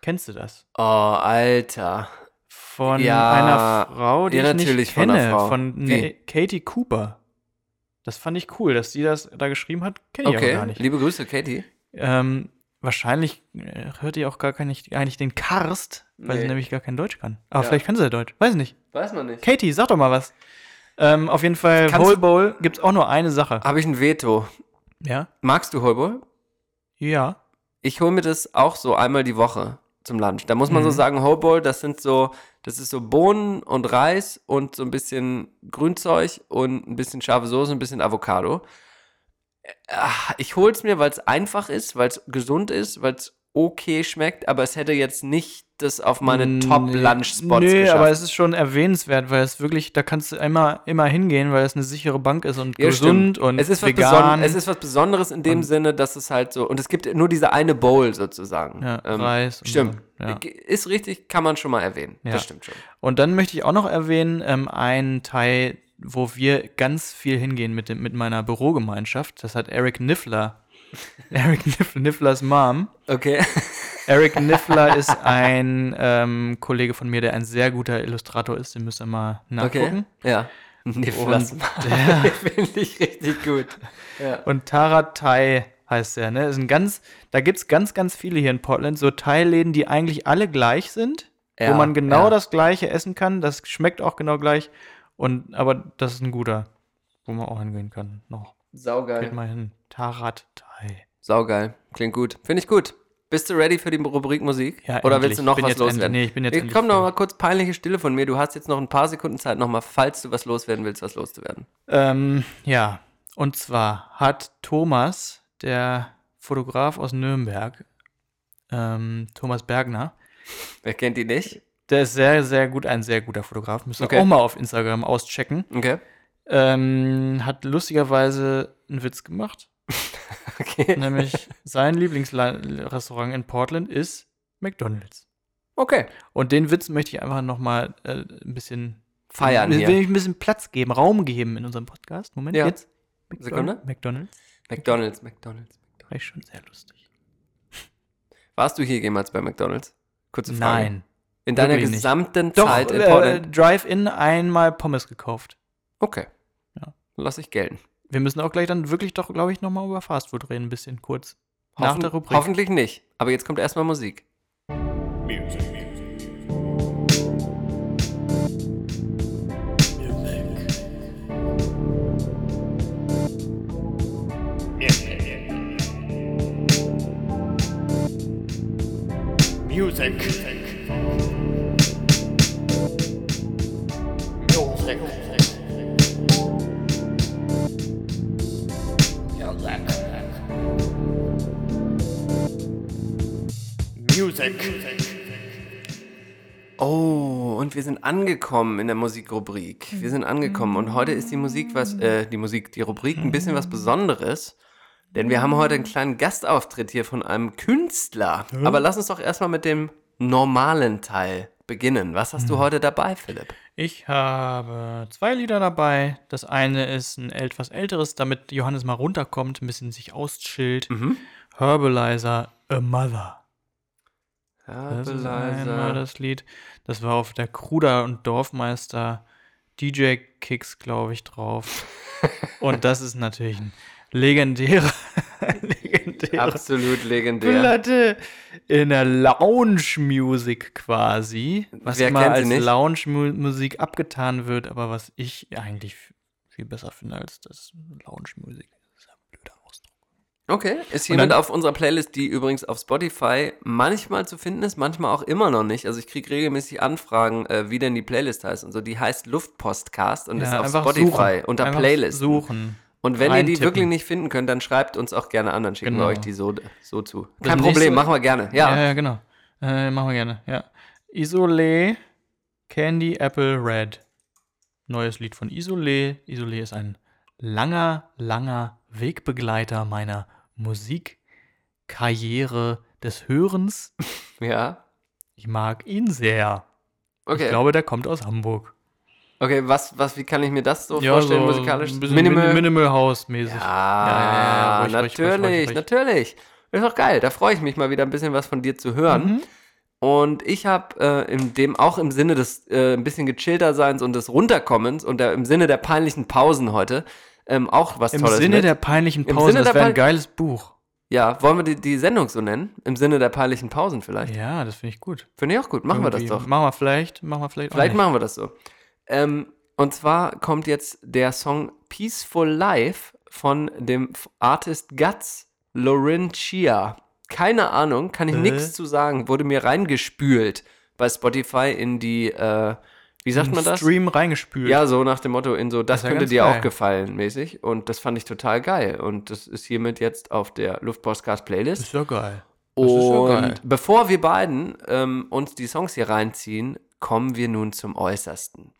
Kennst du das? Oh, Alter. Von Ja, einer Frau, die ja, ich nicht natürlich von kenne, von Wie? ne Katie Cooper. Das fand ich cool, dass sie das da geschrieben hat. Kenne ich Okay. gar nicht. Liebe Grüße, Katie. Ähm, wahrscheinlich äh, hört ihr auch gar, nicht, nicht den Karst, weil Nee. sie nämlich gar kein Deutsch kann. Aber Ja. vielleicht kann sie ja Deutsch. Weiß nicht. Weiß man nicht. Katie, sag doch mal was. Ähm, auf jeden Fall, Kannst Whole Bowl gibt es auch nur eine Sache. Habe ich ein Veto. Ja? Magst du Holbowl? Ja. Ich hole mir das auch so einmal die Woche zum Lunch. Da muss man so Mhm. sagen, Holbowl, das sind so, das ist so Bohnen und Reis und so ein bisschen Grünzeug und ein bisschen scharfe Soße, ein bisschen Avocado. Ah, Ich hole es mir, weil es einfach ist, weil es gesund ist, weil es okay schmeckt, aber es hätte jetzt nicht das auf meine Nee. Top-Lunch-Spots Nee, geschafft. aber es ist schon erwähnenswert, weil es wirklich, da kannst du immer, immer hingehen, weil es eine sichere Bank ist und Ja, gesund stimmt. und es ist was vegan. Es ist was Besonderes in dem Sinne, dass es halt so und es gibt nur diese eine Bowl sozusagen. Ja, Reis und Stimmt. so, ja. Ist richtig, kann man schon mal erwähnen. Ja. Das stimmt schon. Und dann möchte ich auch noch erwähnen, ähm, einen Teil, wo wir ganz viel hingehen mit, dem, mit meiner Bürogemeinschaft. Das hat Eric Niffler. Eric Niff, Nifflers Mom. Okay. Eric Niffler ist ein ähm, Kollege von mir, der ein sehr guter Illustrator ist. Den müsst ihr mal nachgucken. Okay. Ja. Nifflers Und- Mann. Finde ich richtig gut. Ja. Und Tara Thai heißt der, ne? Ist ein ganz, da gibt es ganz, ganz viele hier in Portland, so Thai-Läden, die eigentlich alle gleich sind, Ja, wo man genau ja. das gleiche essen kann. Das schmeckt auch genau gleich. Und aber das ist ein guter, wo man auch hingehen kann. Noch. Geht Saugeil. mal hin. Tarat Thai. Saugeil. Klingt gut. Finde ich gut. Bist du ready für die Rubrik Musik? Ja, Oder endlich. willst du noch Ich bin was jetzt loswerden? nee, ich bin jetzt Komm noch mal kurz peinliche Stille von mir. Du hast jetzt noch ein paar Sekunden Zeit, noch mal, falls du was loswerden willst, was loszuwerden. Ähm, ja, und zwar hat Thomas, der Fotograf aus Nürnberg, ähm, Thomas Bergner, Wer kennt die nicht? der ist sehr, sehr gut, ein sehr guter Fotograf, müsst ihr Okay. auch mal auf Instagram auschecken, Okay. Ähm, hat lustigerweise einen Witz gemacht, Okay. nämlich sein Lieblingsrestaurant in Portland ist McDonald's. Okay. Und den Witz möchte ich einfach nochmal äh, ein bisschen Feiern will, hier. will ich ein bisschen Platz geben, Raum geben in unserem Podcast. Moment, Ja. jetzt. Sekunde. McDonald's. McDonalds, McDonalds. War ich schon sehr lustig. Warst du hier jemals bei McDonalds? Kurze Frage. Nein. In deiner wirklich nicht. gesamten Doch, Zeit in äh, Portland? Drive-In einmal Pommes gekauft. Okay. Ja. Lass ich gelten. Wir müssen auch gleich dann wirklich doch, glaube ich, nochmal über Fastfood reden, ein bisschen kurz. Nach Hoffen- der Rubrik. Hoffentlich nicht. Aber jetzt kommt erstmal Musik. Music. Music. Oh, und wir sind angekommen in der Musikrubrik. Wir sind angekommen. Und heute ist die Musik was, äh, die Musik, die Rubrik ein bisschen was Besonderes. Denn wir haben heute einen kleinen Gastauftritt hier von einem Künstler. Aber lass uns doch erstmal mit dem normalen Teil beginnen. Was hast du heute dabei, Philipp? Ich habe zwei Lieder dabei. Das eine ist ein etwas älteres, damit Johannes mal runterkommt, ein bisschen sich auschillt. Herbalizer, A Mother. Das ist einmal das Lied. Das war auf der Kruder und Dorfmeister DJ Kicks, glaube ich, drauf. und das ist natürlich ein legendärer, legendärer Absolut legendär. Platte in der Lounge-Music quasi, was Wer sie als nicht? Lounge-Musik abgetan wird, aber was ich eigentlich viel besser finde als das Lounge-Musik. Das ist ja ein blöder Ausdruck. Okay, ist hiermit dann- auf unserer Playlist, die übrigens auf Spotify manchmal zu finden ist, manchmal auch immer noch nicht. Also ich kriege regelmäßig Anfragen, äh, wie denn die Playlist heißt und so. Die heißt Luftpostcast und ist auf Spotify suchen. unter Einfach Playlist. Suchen. Und wenn ihr die wirklich nicht finden könnt, dann schreibt uns auch gerne an, dann schicken Genau. wir euch die so, so zu. Das Kein nächste- Problem, machen wir gerne. Ja, Ja, ja, genau. Äh, machen wir gerne, ja. Isolé, Candy Apple Red. Neues Lied von Isolé. Isolé ist ein langer, langer Wegbegleiter meiner Musikkarriere des Hörens. ja. Ich mag ihn sehr. Okay. Ich glaube, der kommt aus Hamburg. okay, was, was, wie kann ich mir das so vorstellen, musikalisch? Ein bisschen Minimal, Minimal House mäßig. Ja, ruhig, natürlich, ruhig, ruhig. natürlich. Ist doch geil. Da freue ich mich mal wieder ein bisschen was von dir zu hören. Mhm. Und ich habe äh, in dem auch im Sinne des äh, ein bisschen gechillter Seins und des Runterkommens und der, im Sinne der peinlichen Pausen heute ähm, auch was Im Tolles Sinne mit. der peinlichen Im Pause. Sinne Das wäre ein geiles Buch. ja, wollen wir die, die Sendung so nennen? Im Sinne der peinlichen Pausen vielleicht. Ja, das finde ich gut. Finde ich auch gut. Machen wir das Irgendwie. doch. Machen wir vielleicht. Machen wir vielleicht. Vielleicht machen wir das so. Ähm, und zwar kommt jetzt der Song Peaceful Life von dem Artist Guts Laurentia. Keine Ahnung, kann ich Äh? nichts zu sagen. Wurde mir reingespült bei Spotify in die, äh, wie sagt man das? Stream reingespült. Ja, so nach dem Motto, in so, das, ja könnte dir geil. auch gefallen, mäßig. Und das fand ich total geil. Und das ist hiermit jetzt auf der Luftpostcast Playlist. Ist ja geil. Das ist ja Und geil. bevor wir beiden ähm, uns die Songs hier reinziehen, kommen wir nun zum Äußersten.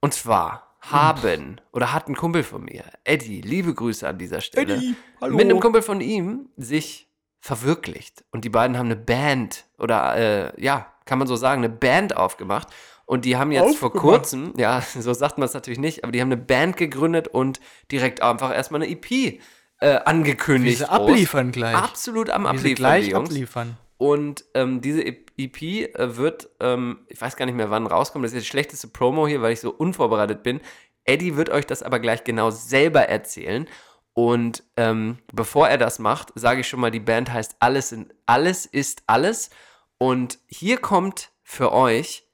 Und zwar haben oder hat ein Kumpel von mir, Eddie, liebe Grüße an dieser Stelle, Eddie, hallo. mit einem Kumpel von ihm sich verwirklicht. Und die beiden haben eine Band oder äh, ja, kann man so sagen, eine Band aufgemacht. Und die haben jetzt vor Aufgemacht. kurzem, ja, so sagt man es natürlich nicht, aber die haben eine Band gegründet und direkt einfach erstmal eine EP äh, angekündigt. Groß. abliefern gleich. Absolut am Abliefern, gleich die Jungs. abliefern. Und ähm, diese EP äh, wird, ähm, ich weiß gar nicht mehr wann rauskommt, das ist jetzt die schlechteste Promo hier, weil ich so unvorbereitet bin. Eddie wird euch das aber gleich genau selber erzählen. Und ähm, bevor er das macht, sage ich schon mal, die Band heißt Alles, in, Alles ist Alles. Und hier kommt für euch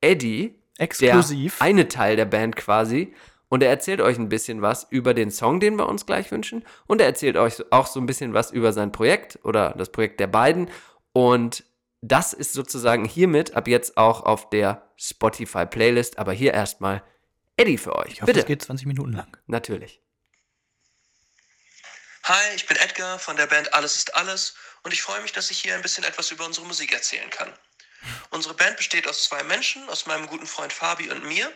Eddie, Exklusiv. der eine Teil der Band quasi. Und er erzählt euch ein bisschen was über den Song, den wir uns gleich wünschen. Und er erzählt euch auch so ein bisschen was über sein Projekt oder das Projekt der beiden. Und das ist sozusagen hiermit ab jetzt auch auf der Spotify-Playlist. Aber hier erstmal Eddie für euch. Ich hoffe, Bitte. es geht 20 Minuten lang. Natürlich. Hi, ich bin Edgar von der Band Alles ist Alles und ich freue mich, dass ich hier ein bisschen etwas über unsere Musik erzählen kann. Unsere Band besteht aus zwei Menschen, aus meinem guten Freund Fabi und mir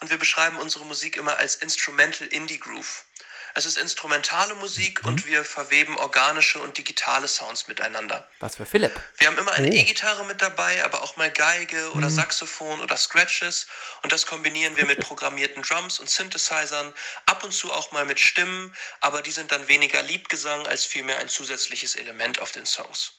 und wir beschreiben unsere Musik immer als Instrumental Indie Groove. Es ist instrumentale Musik und wir verweben organische und digitale Sounds miteinander. Was für Philipp. Wir haben immer eine E-Gitarre mit dabei, aber auch mal Geige oder Saxophon oder Scratches und das kombinieren wir mit programmierten Drums und Synthesizern, ab und zu auch mal mit Stimmen, aber die sind dann weniger Liedgesang als vielmehr ein zusätzliches Element auf den Songs.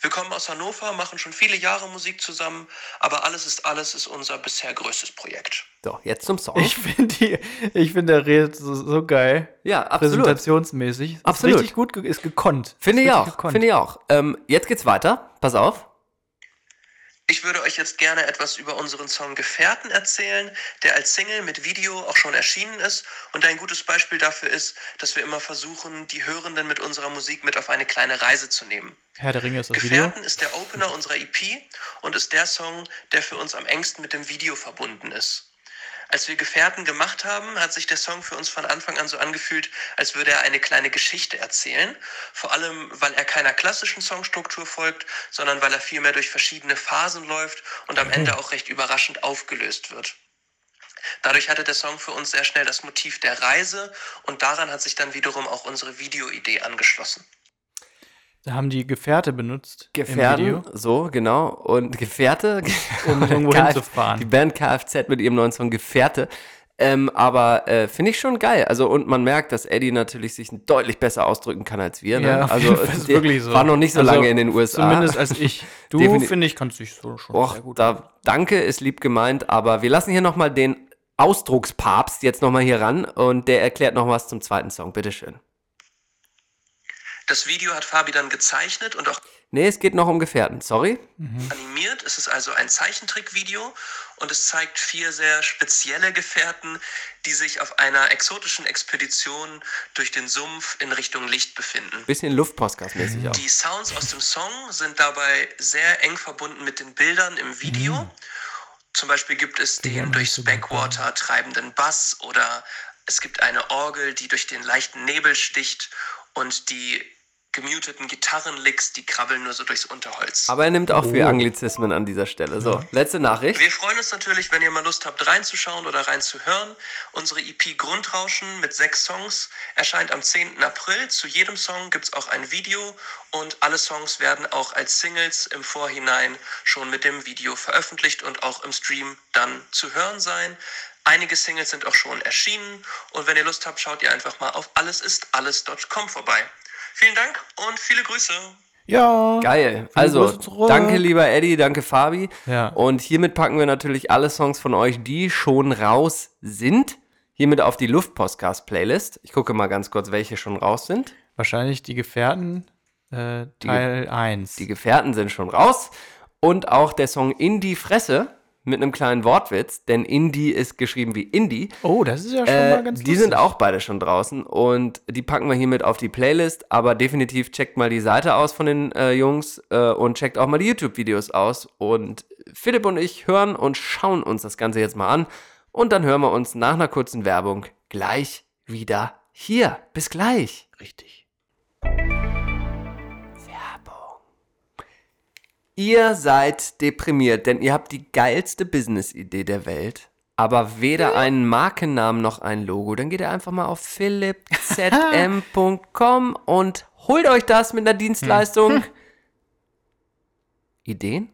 Wir kommen aus Hannover, machen schon viele Jahre Musik zusammen, aber alles ist alles ist unser bisher größtes Projekt. So, jetzt zum Song. Ich finde die, ich finde der redet so, so geil. ja, absolut. Präsentationsmäßig. Ist Absolut. richtig gut, ge- ist gekonnt. Finde Ist ich auch. gekonnt. Finde ich auch. Ähm, jetzt geht's weiter. Pass auf. Ich würde euch jetzt gerne etwas über unseren Song Gefährten erzählen, der als Single mit Video auch schon erschienen ist und ein gutes Beispiel dafür ist, dass wir immer versuchen, die Hörenden mit unserer Musik mit auf eine kleine Reise zu nehmen. Herr der Ringe ist das Video. Gefährten ist der Opener unserer EP und ist der Song, der für uns am engsten mit dem Video verbunden ist. Als wir Gefährten gemacht haben, hat sich der Song für uns von Anfang an so angefühlt, als würde er eine kleine Geschichte erzählen. Vor allem, weil er keiner klassischen Songstruktur folgt, sondern weil er vielmehr durch verschiedene Phasen läuft und am Ende auch recht überraschend aufgelöst wird. Dadurch hatte der Song für uns sehr schnell das Motiv der Reise und daran hat sich dann wiederum auch unsere Videoidee angeschlossen. Da haben die Gefährte benutzt. Gefährten, so, genau. Und Gefährte, Um irgendwo Kf- hinzufahren. Die Band Kfz mit ihrem neuen Song Gefährte. Ähm, aber äh, finde ich schon geil. Also, und man merkt, dass Eddie natürlich sich deutlich besser ausdrücken kann als wir. Ne? Ja, also, ist wirklich so. war noch nicht so Also, lange in den USA. Zumindest als ich. Du, finde ich, kannst dich so schon Och, sehr gut. da, danke, ist lieb gemeint, aber wir lassen hier nochmal den Ausdruckspapst jetzt nochmal hier ran und der erklärt noch was zum zweiten Song. Bitteschön. Das Video hat Fabi dann gezeichnet und auch Nee, es geht noch um Gefährten. Sorry. animiert. Es ist also ein Zeichentrickvideo und es zeigt vier sehr spezielle Gefährten, die sich auf einer exotischen Expedition durch den Sumpf in Richtung Licht befinden. Bisschen Luftpostcast-mäßig auch. Die Sounds aus dem Song sind dabei sehr eng verbunden mit den Bildern im Video. Zum Beispiel gibt es den durchs Backwater treibenden Bass oder es gibt eine Orgel, die durch den leichten Nebel sticht und die gemuteten Gitarrenlicks, die krabbeln nur so durchs Unterholz. Aber er nimmt auch Oh. viel Anglizismen an dieser Stelle. So, letzte Nachricht. Wir freuen uns natürlich, wenn ihr mal Lust habt, reinzuschauen oder reinzuhören. Unsere EP Grundrauschen mit sechs Songs erscheint am 10. April. Zu jedem Song gibt es auch ein Video und alle Songs werden auch als Singles im Vorhinein schon mit dem Video veröffentlicht und auch im Stream dann zu hören sein. Einige Singles sind auch schon erschienen und wenn ihr Lust habt, schaut ihr einfach mal auf allesistalles.com vorbei. Vielen Dank und viele Grüße. ja. Geil. Also, danke lieber Eddie, danke Fabi. Ja. Und hiermit packen wir natürlich alle Songs von euch, die schon raus sind, hiermit auf die Luftpostcast-Playlist. Ich gucke mal ganz kurz, welche schon raus sind. Wahrscheinlich die Gefährten äh, Teil 1. Die Gefährten sind schon raus. Und auch der Song In die Fresse mit einem kleinen Wortwitz, denn Indie ist geschrieben wie Indie. oh, das ist ja schon Äh, mal ganz die lustig. sind auch beide schon draußen und die packen wir hiermit auf die Playlist. Aber definitiv checkt mal die Seite aus von den äh, Jungs äh, und checkt auch mal die YouTube-Videos aus. Und Philipp und ich hören und schauen uns das Ganze jetzt mal an. Und dann hören wir uns nach einer kurzen Werbung gleich wieder hier. Bis gleich. richtig. Ihr seid deprimiert, denn ihr habt die geilste Business-Idee der Welt, aber weder einen Markennamen noch ein Logo. Dann geht ihr einfach mal auf philippzm.com und holt euch das mit einer Dienstleistung. Ideen?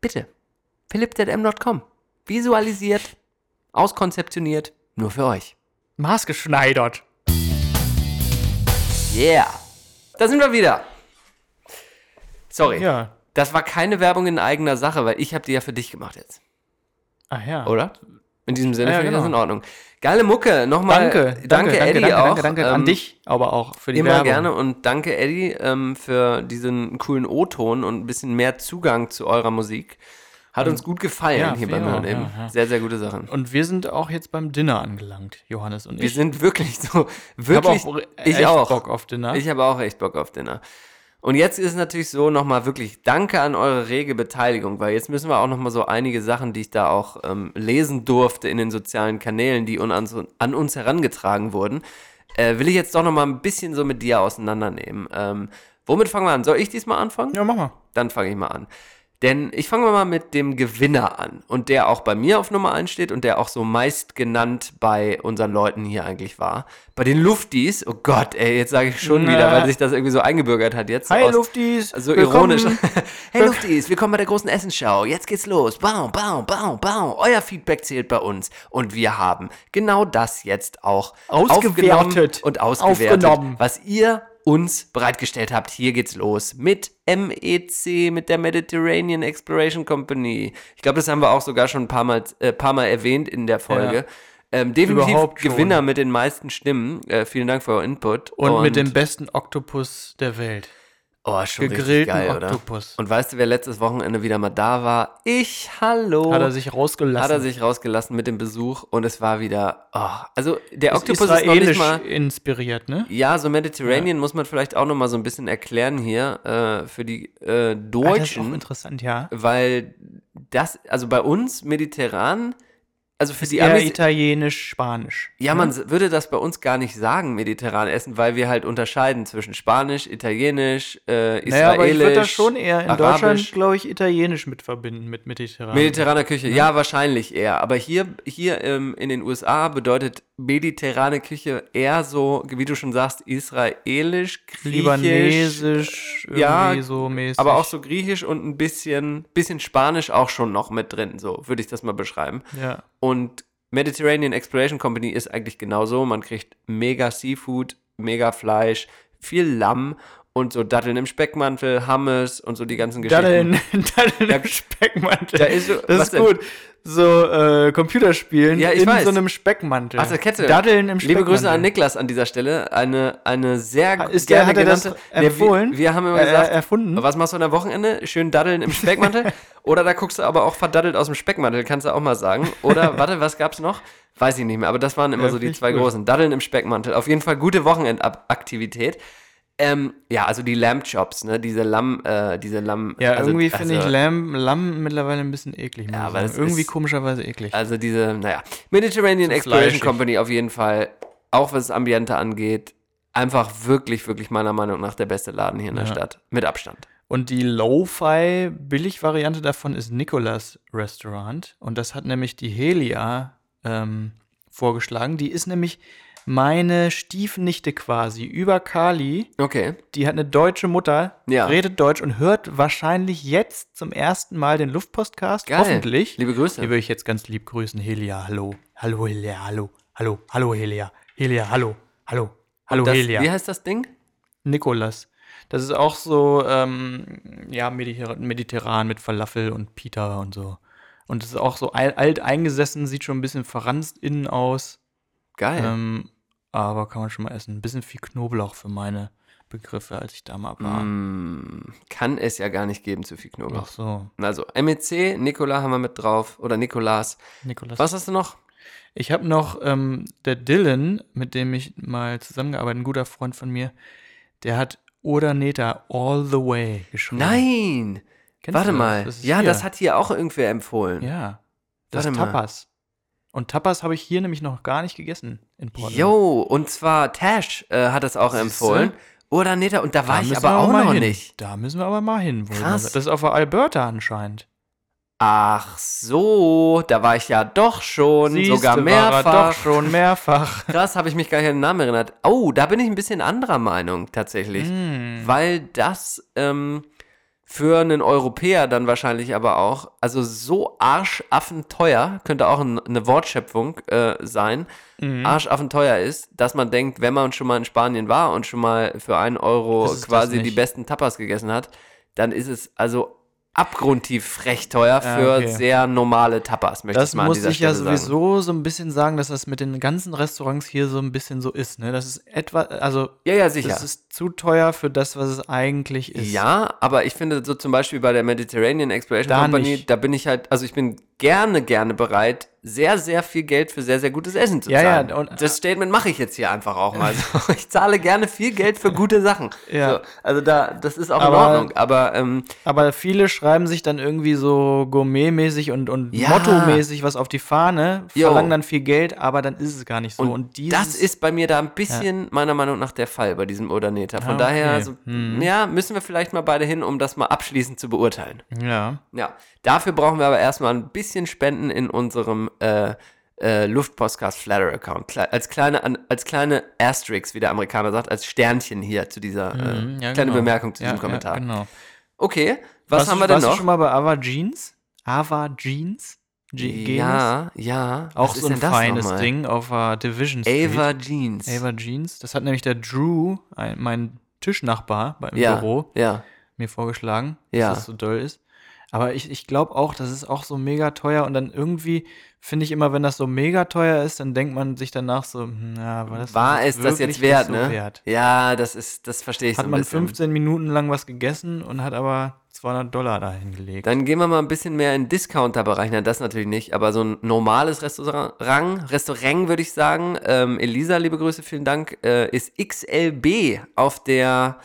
Bitte. philippzm.com. Visualisiert, auskonzeptioniert, nur für euch. Maßgeschneidert. Yeah. Da sind wir wieder. Sorry. Ja. Das war keine Werbung in eigener Sache, weil ich habe die ja für dich gemacht jetzt. Ach ja. Oder? In diesem Sinne Ja, finde ich das genau. in Ordnung. Geile Mucke. Nochmal. Danke, Danke, Eddie danke, auch. danke, danke an Ähm, dich, aber auch für die Immer Werbung. gerne und danke Eddie ähm, für diesen coolen O-Ton und ein bisschen mehr Zugang zu eurer Musik. Hat uns gut gefallen ja, hier beim Hören eben. ja, ja. Sehr, sehr gute Sachen. Und wir sind auch jetzt beim Dinner angelangt, Johannes und Wir ich. sind wirklich so, ich wirklich, habe auch ich echt auch. Bock auf Dinner. Ich habe auch echt Bock auf Dinner. Und jetzt ist es natürlich so nochmal wirklich Danke an eure rege Beteiligung, weil jetzt müssen wir auch nochmal so einige Sachen, die ich da auch ähm, lesen durfte in den sozialen Kanälen, die un an, an uns herangetragen wurden, äh, will ich jetzt doch nochmal ein bisschen so mit dir auseinandernehmen. Ähm, womit fangen wir an? Soll ich diesmal anfangen? ja, mach mal. Dann fange ich mal an. Denn ich fange mal mit dem Gewinner an und der auch bei mir auf Nummer 1 steht und der auch so meist genannt bei unseren Leuten hier eigentlich war. Bei den Luftis, oh Gott, ey, jetzt sage ich schon Na. wieder, weil sich das irgendwie so eingebürgert hat jetzt. Hi, aus- Luftis. So Willkommen. ironisch. hey Luftis, willkommen bei der großen Essensschau. Jetzt geht's los. Bau, bau, bau, bau. Euer Feedback zählt bei uns. Und wir haben genau das jetzt auch Ausgewertet. und ausgewertet, Aufgenommen. was ihr uns bereitgestellt habt. Hier geht's los mit MEC, mit der Mediterranean Exploration Company. Ich glaube, das haben wir auch sogar schon ein paar Mal, äh, paar Mal erwähnt in der Folge. Ja. Ähm, definitiv. Gewinner mit den meisten Stimmen. Äh, vielen Dank für euer Input. Und, mit dem besten Oktopus der Welt. Oh, schon Gegrillten geil, oder? Oktopus. Und weißt du, wer letztes Wochenende wieder mal da war? Ich, hallo. Hat er sich rausgelassen. Hat er sich rausgelassen mit dem Besuch und es war wieder, oh, also der Ist Oktopus ist noch nicht mal, inspiriert, ne? ja, so Mediterranean muss man vielleicht auch noch mal so ein bisschen erklären hier äh, für die äh, Ah, das ist auch Deutschen, interessant, ja. weil das, also bei uns mediterran also für die eher Amis, italienisch, spanisch. ja, man s- würde das bei uns gar nicht sagen, mediterran essen, weil wir halt unterscheiden zwischen Spanisch, Italienisch, äh, Israelisch, Naja, aber ich würde das schon eher in Arabisch. Deutschland, glaube ich, italienisch mit verbinden, mit mediterran. Mediterrane Küche, ja, wahrscheinlich eher. Aber hier, hier ähm, in den USA bedeutet mediterrane Küche eher so, wie du schon sagst, israelisch, griechisch. Libanesisch, irgendwie ja, so mäßig. Aber auch so griechisch und ein bisschen, bisschen Spanisch auch schon noch mit drin, so würde ich das mal beschreiben. Ja. Und Mediterranean Exploration Company ist eigentlich genauso. Man kriegt mega Seafood, mega Fleisch, viel Lamm und so Datteln im Speckmantel, Hummus und so die ganzen Geschichten. Daddeln, Daddeln im Speckmantel. Da ist so- das ist denn? gut. So äh, Computerspielen Ja, ich in weiß. so einem Speckmantel. Ach, der Kette. Daddeln im Speckmantel. Liebe Grüße an Niklas an dieser Stelle. Eine, eine sehr ist der- hat er das empfohlen? wir, wir haben immer Äh, gesagt, erfunden? was machst du am Wochenende? Schön daddeln im Speckmantel. Oder da guckst du aber auch verdaddelt aus dem Speckmantel, kannst du auch mal sagen. Oder, warte, was gab's noch? Weiß ich nicht mehr, aber das waren immer Ja, so die zwei gut. großen. Daddeln im Speckmantel. Auf jeden Fall gute Wochenendaktivität. Ähm, ja, also die Lamb Chops, ne, diese Lamm, äh, diese Lamm. Ja, also, irgendwie finde ich also- Lamm, Lamm mittlerweile ein bisschen eklig. Ja, aber irgendwie ist- komischerweise eklig. Also diese, naja, Mediterranean Zu Exploration fleischig. Company auf jeden Fall, auch was das Ambiente angeht, einfach wirklich, wirklich meiner Meinung nach der beste Laden hier in der Ja. Stadt. Mit Abstand. Und die Lo-Fi Billig-Variante davon ist Nicolas Restaurant. Und das hat nämlich die Helia ähm, vorgeschlagen. Die ist nämlich meine Stiefnichte quasi über Kali. Okay. Die hat eine deutsche Mutter, Ja. redet Deutsch und hört wahrscheinlich jetzt zum ersten Mal den Luftpostcast. Geil. Hoffentlich. Liebe Grüße. Die würde ich jetzt ganz lieb grüßen. Helia, hallo. Hallo, Helia, hallo. Hallo, hallo, Helia. Helia, hallo. Hallo. Hallo, Das, Helia. wie heißt das Ding? Nikolas. Das ist auch so, ähm, ja, mediter mediterran mit Falafel und Pita und so. Und es ist auch so al- alt eingesessen, sieht schon ein bisschen verranzt innen aus. Geil. Ähm, aber kann man schon mal essen. Ein bisschen viel Knoblauch für meine Begriffe, als ich da mal war. Mm, kann es ja gar nicht geben, zu viel Ach Knoblauch. so, Also, MEC, Nikola haben wir mit drauf. Oder Nikolas. Nikolas. Was hast du noch? Ich habe noch ähm, der Dylan, mit dem ich mal zusammengearbeitet, ein guter Freund von mir, der hat Oder Neta All the Way geschrieben. Nein! Kennst Warte das? mal. Das ist ja, hier. das hat hier auch irgendwer empfohlen. Ja. Das Warte ist mal. Und Tapas habe ich hier nämlich noch gar nicht gegessen in Portland. Jo, und zwar Tash äh, hat das auch Siehste? empfohlen. Oder Neta, und da war ich aber auch noch hin. nicht. Da müssen wir aber mal hin. Krass. Das ist auf der Alberta anscheinend. Ach so, da war ich ja doch schon, Siehste, sogar war er mehrfach. doch schon mehrfach. Krass, habe ich mich gar nicht an den Namen erinnert. Oh, da bin ich ein bisschen anderer Meinung tatsächlich. Hm. Weil das ähm, für einen Europäer dann wahrscheinlich aber auch, also so arschaffenteuer, könnte auch ein, eine Wortschöpfung äh, sein, Mhm. arschaffenteuer ist, dass man denkt, wenn man schon mal in Spanien war und schon mal für einen Euro das quasi die besten Tapas gegessen hat, dann ist es also abgrundtief frech teuer Ja, für okay. sehr normale Tapas, möchte Das ich mal an muss ich ja Stelle sagen. sowieso so ein bisschen sagen, dass das mit den ganzen Restaurants hier so ein bisschen so ist. Ne? Das ist etwa, also Ja, ja, sicher. das ist zu teuer für das, was es eigentlich ist. Ja, aber ich finde so zum Beispiel bei der Mediterranean Exploration Da Company, nicht. da bin ich halt, also ich bin gerne, gerne bereit, sehr, sehr viel Geld für sehr, sehr gutes Essen zu Ja, ja, zahlen. und- das Statement mache ich jetzt hier einfach auch mal. So, ich zahle gerne viel Geld für gute Sachen. Ja. So, also da, das ist auch Aber- in Ordnung. Aber ähm, Aber viele schreiben sich dann irgendwie so gourmetmäßig und, und Ja. mottomäßig was auf die Fahne, Jo. verlangen dann viel Geld, aber dann ist es gar nicht so. und, Und, dieses, das ist bei mir da ein bisschen meiner Meinung nach der Fall bei diesem Odaneta. Von Ah, daher, okay. also, Hm. ja, müssen wir vielleicht mal beide hin, um das mal abschließend zu beurteilen. Ja. Ja, dafür brauchen wir aber erstmal ein bisschen Spenden in unserem äh, äh, Luftpostcast Flatter Account. Kle als kleine, als kleine Asterix, wie der Amerikaner sagt, als Sternchen hier zu dieser äh, Mhm, ja, kleine genau. Bemerkung zu ja, diesem Kommentar. Ja, genau. Okay, was Warst haben wir denn warst noch? du schon mal bei Ava Jeans? Ava Jeans? G Genes? ja, ja. Auch so ein feines nochmal? Ding auf der Division Street. Ava Jeans. Ava Jeans. Das hat nämlich der Drew, ein, mein Tischnachbar beim ja, Büro, ja. mir vorgeschlagen, Ja. dass das so doll ist. Aber ich, ich glaube auch, das ist auch so mega teuer und dann irgendwie finde ich immer, wenn das so mega teuer ist, dann denkt man sich danach so, hm, ja, war das War es das jetzt wert, so ne? wert? Ja, das ist, das verstehe ich Hat so ein man bisschen. 15 Minuten lang was gegessen und hat aber 200 Dollar dahin gelegt. Dann gehen wir mal ein bisschen mehr in Discounter-Bereich. Nein, das natürlich nicht, aber so ein normales Restaurant, Restaurant würde ich sagen. Ähm, Elisa, liebe Grüße, vielen Dank, äh, ist XLB auf der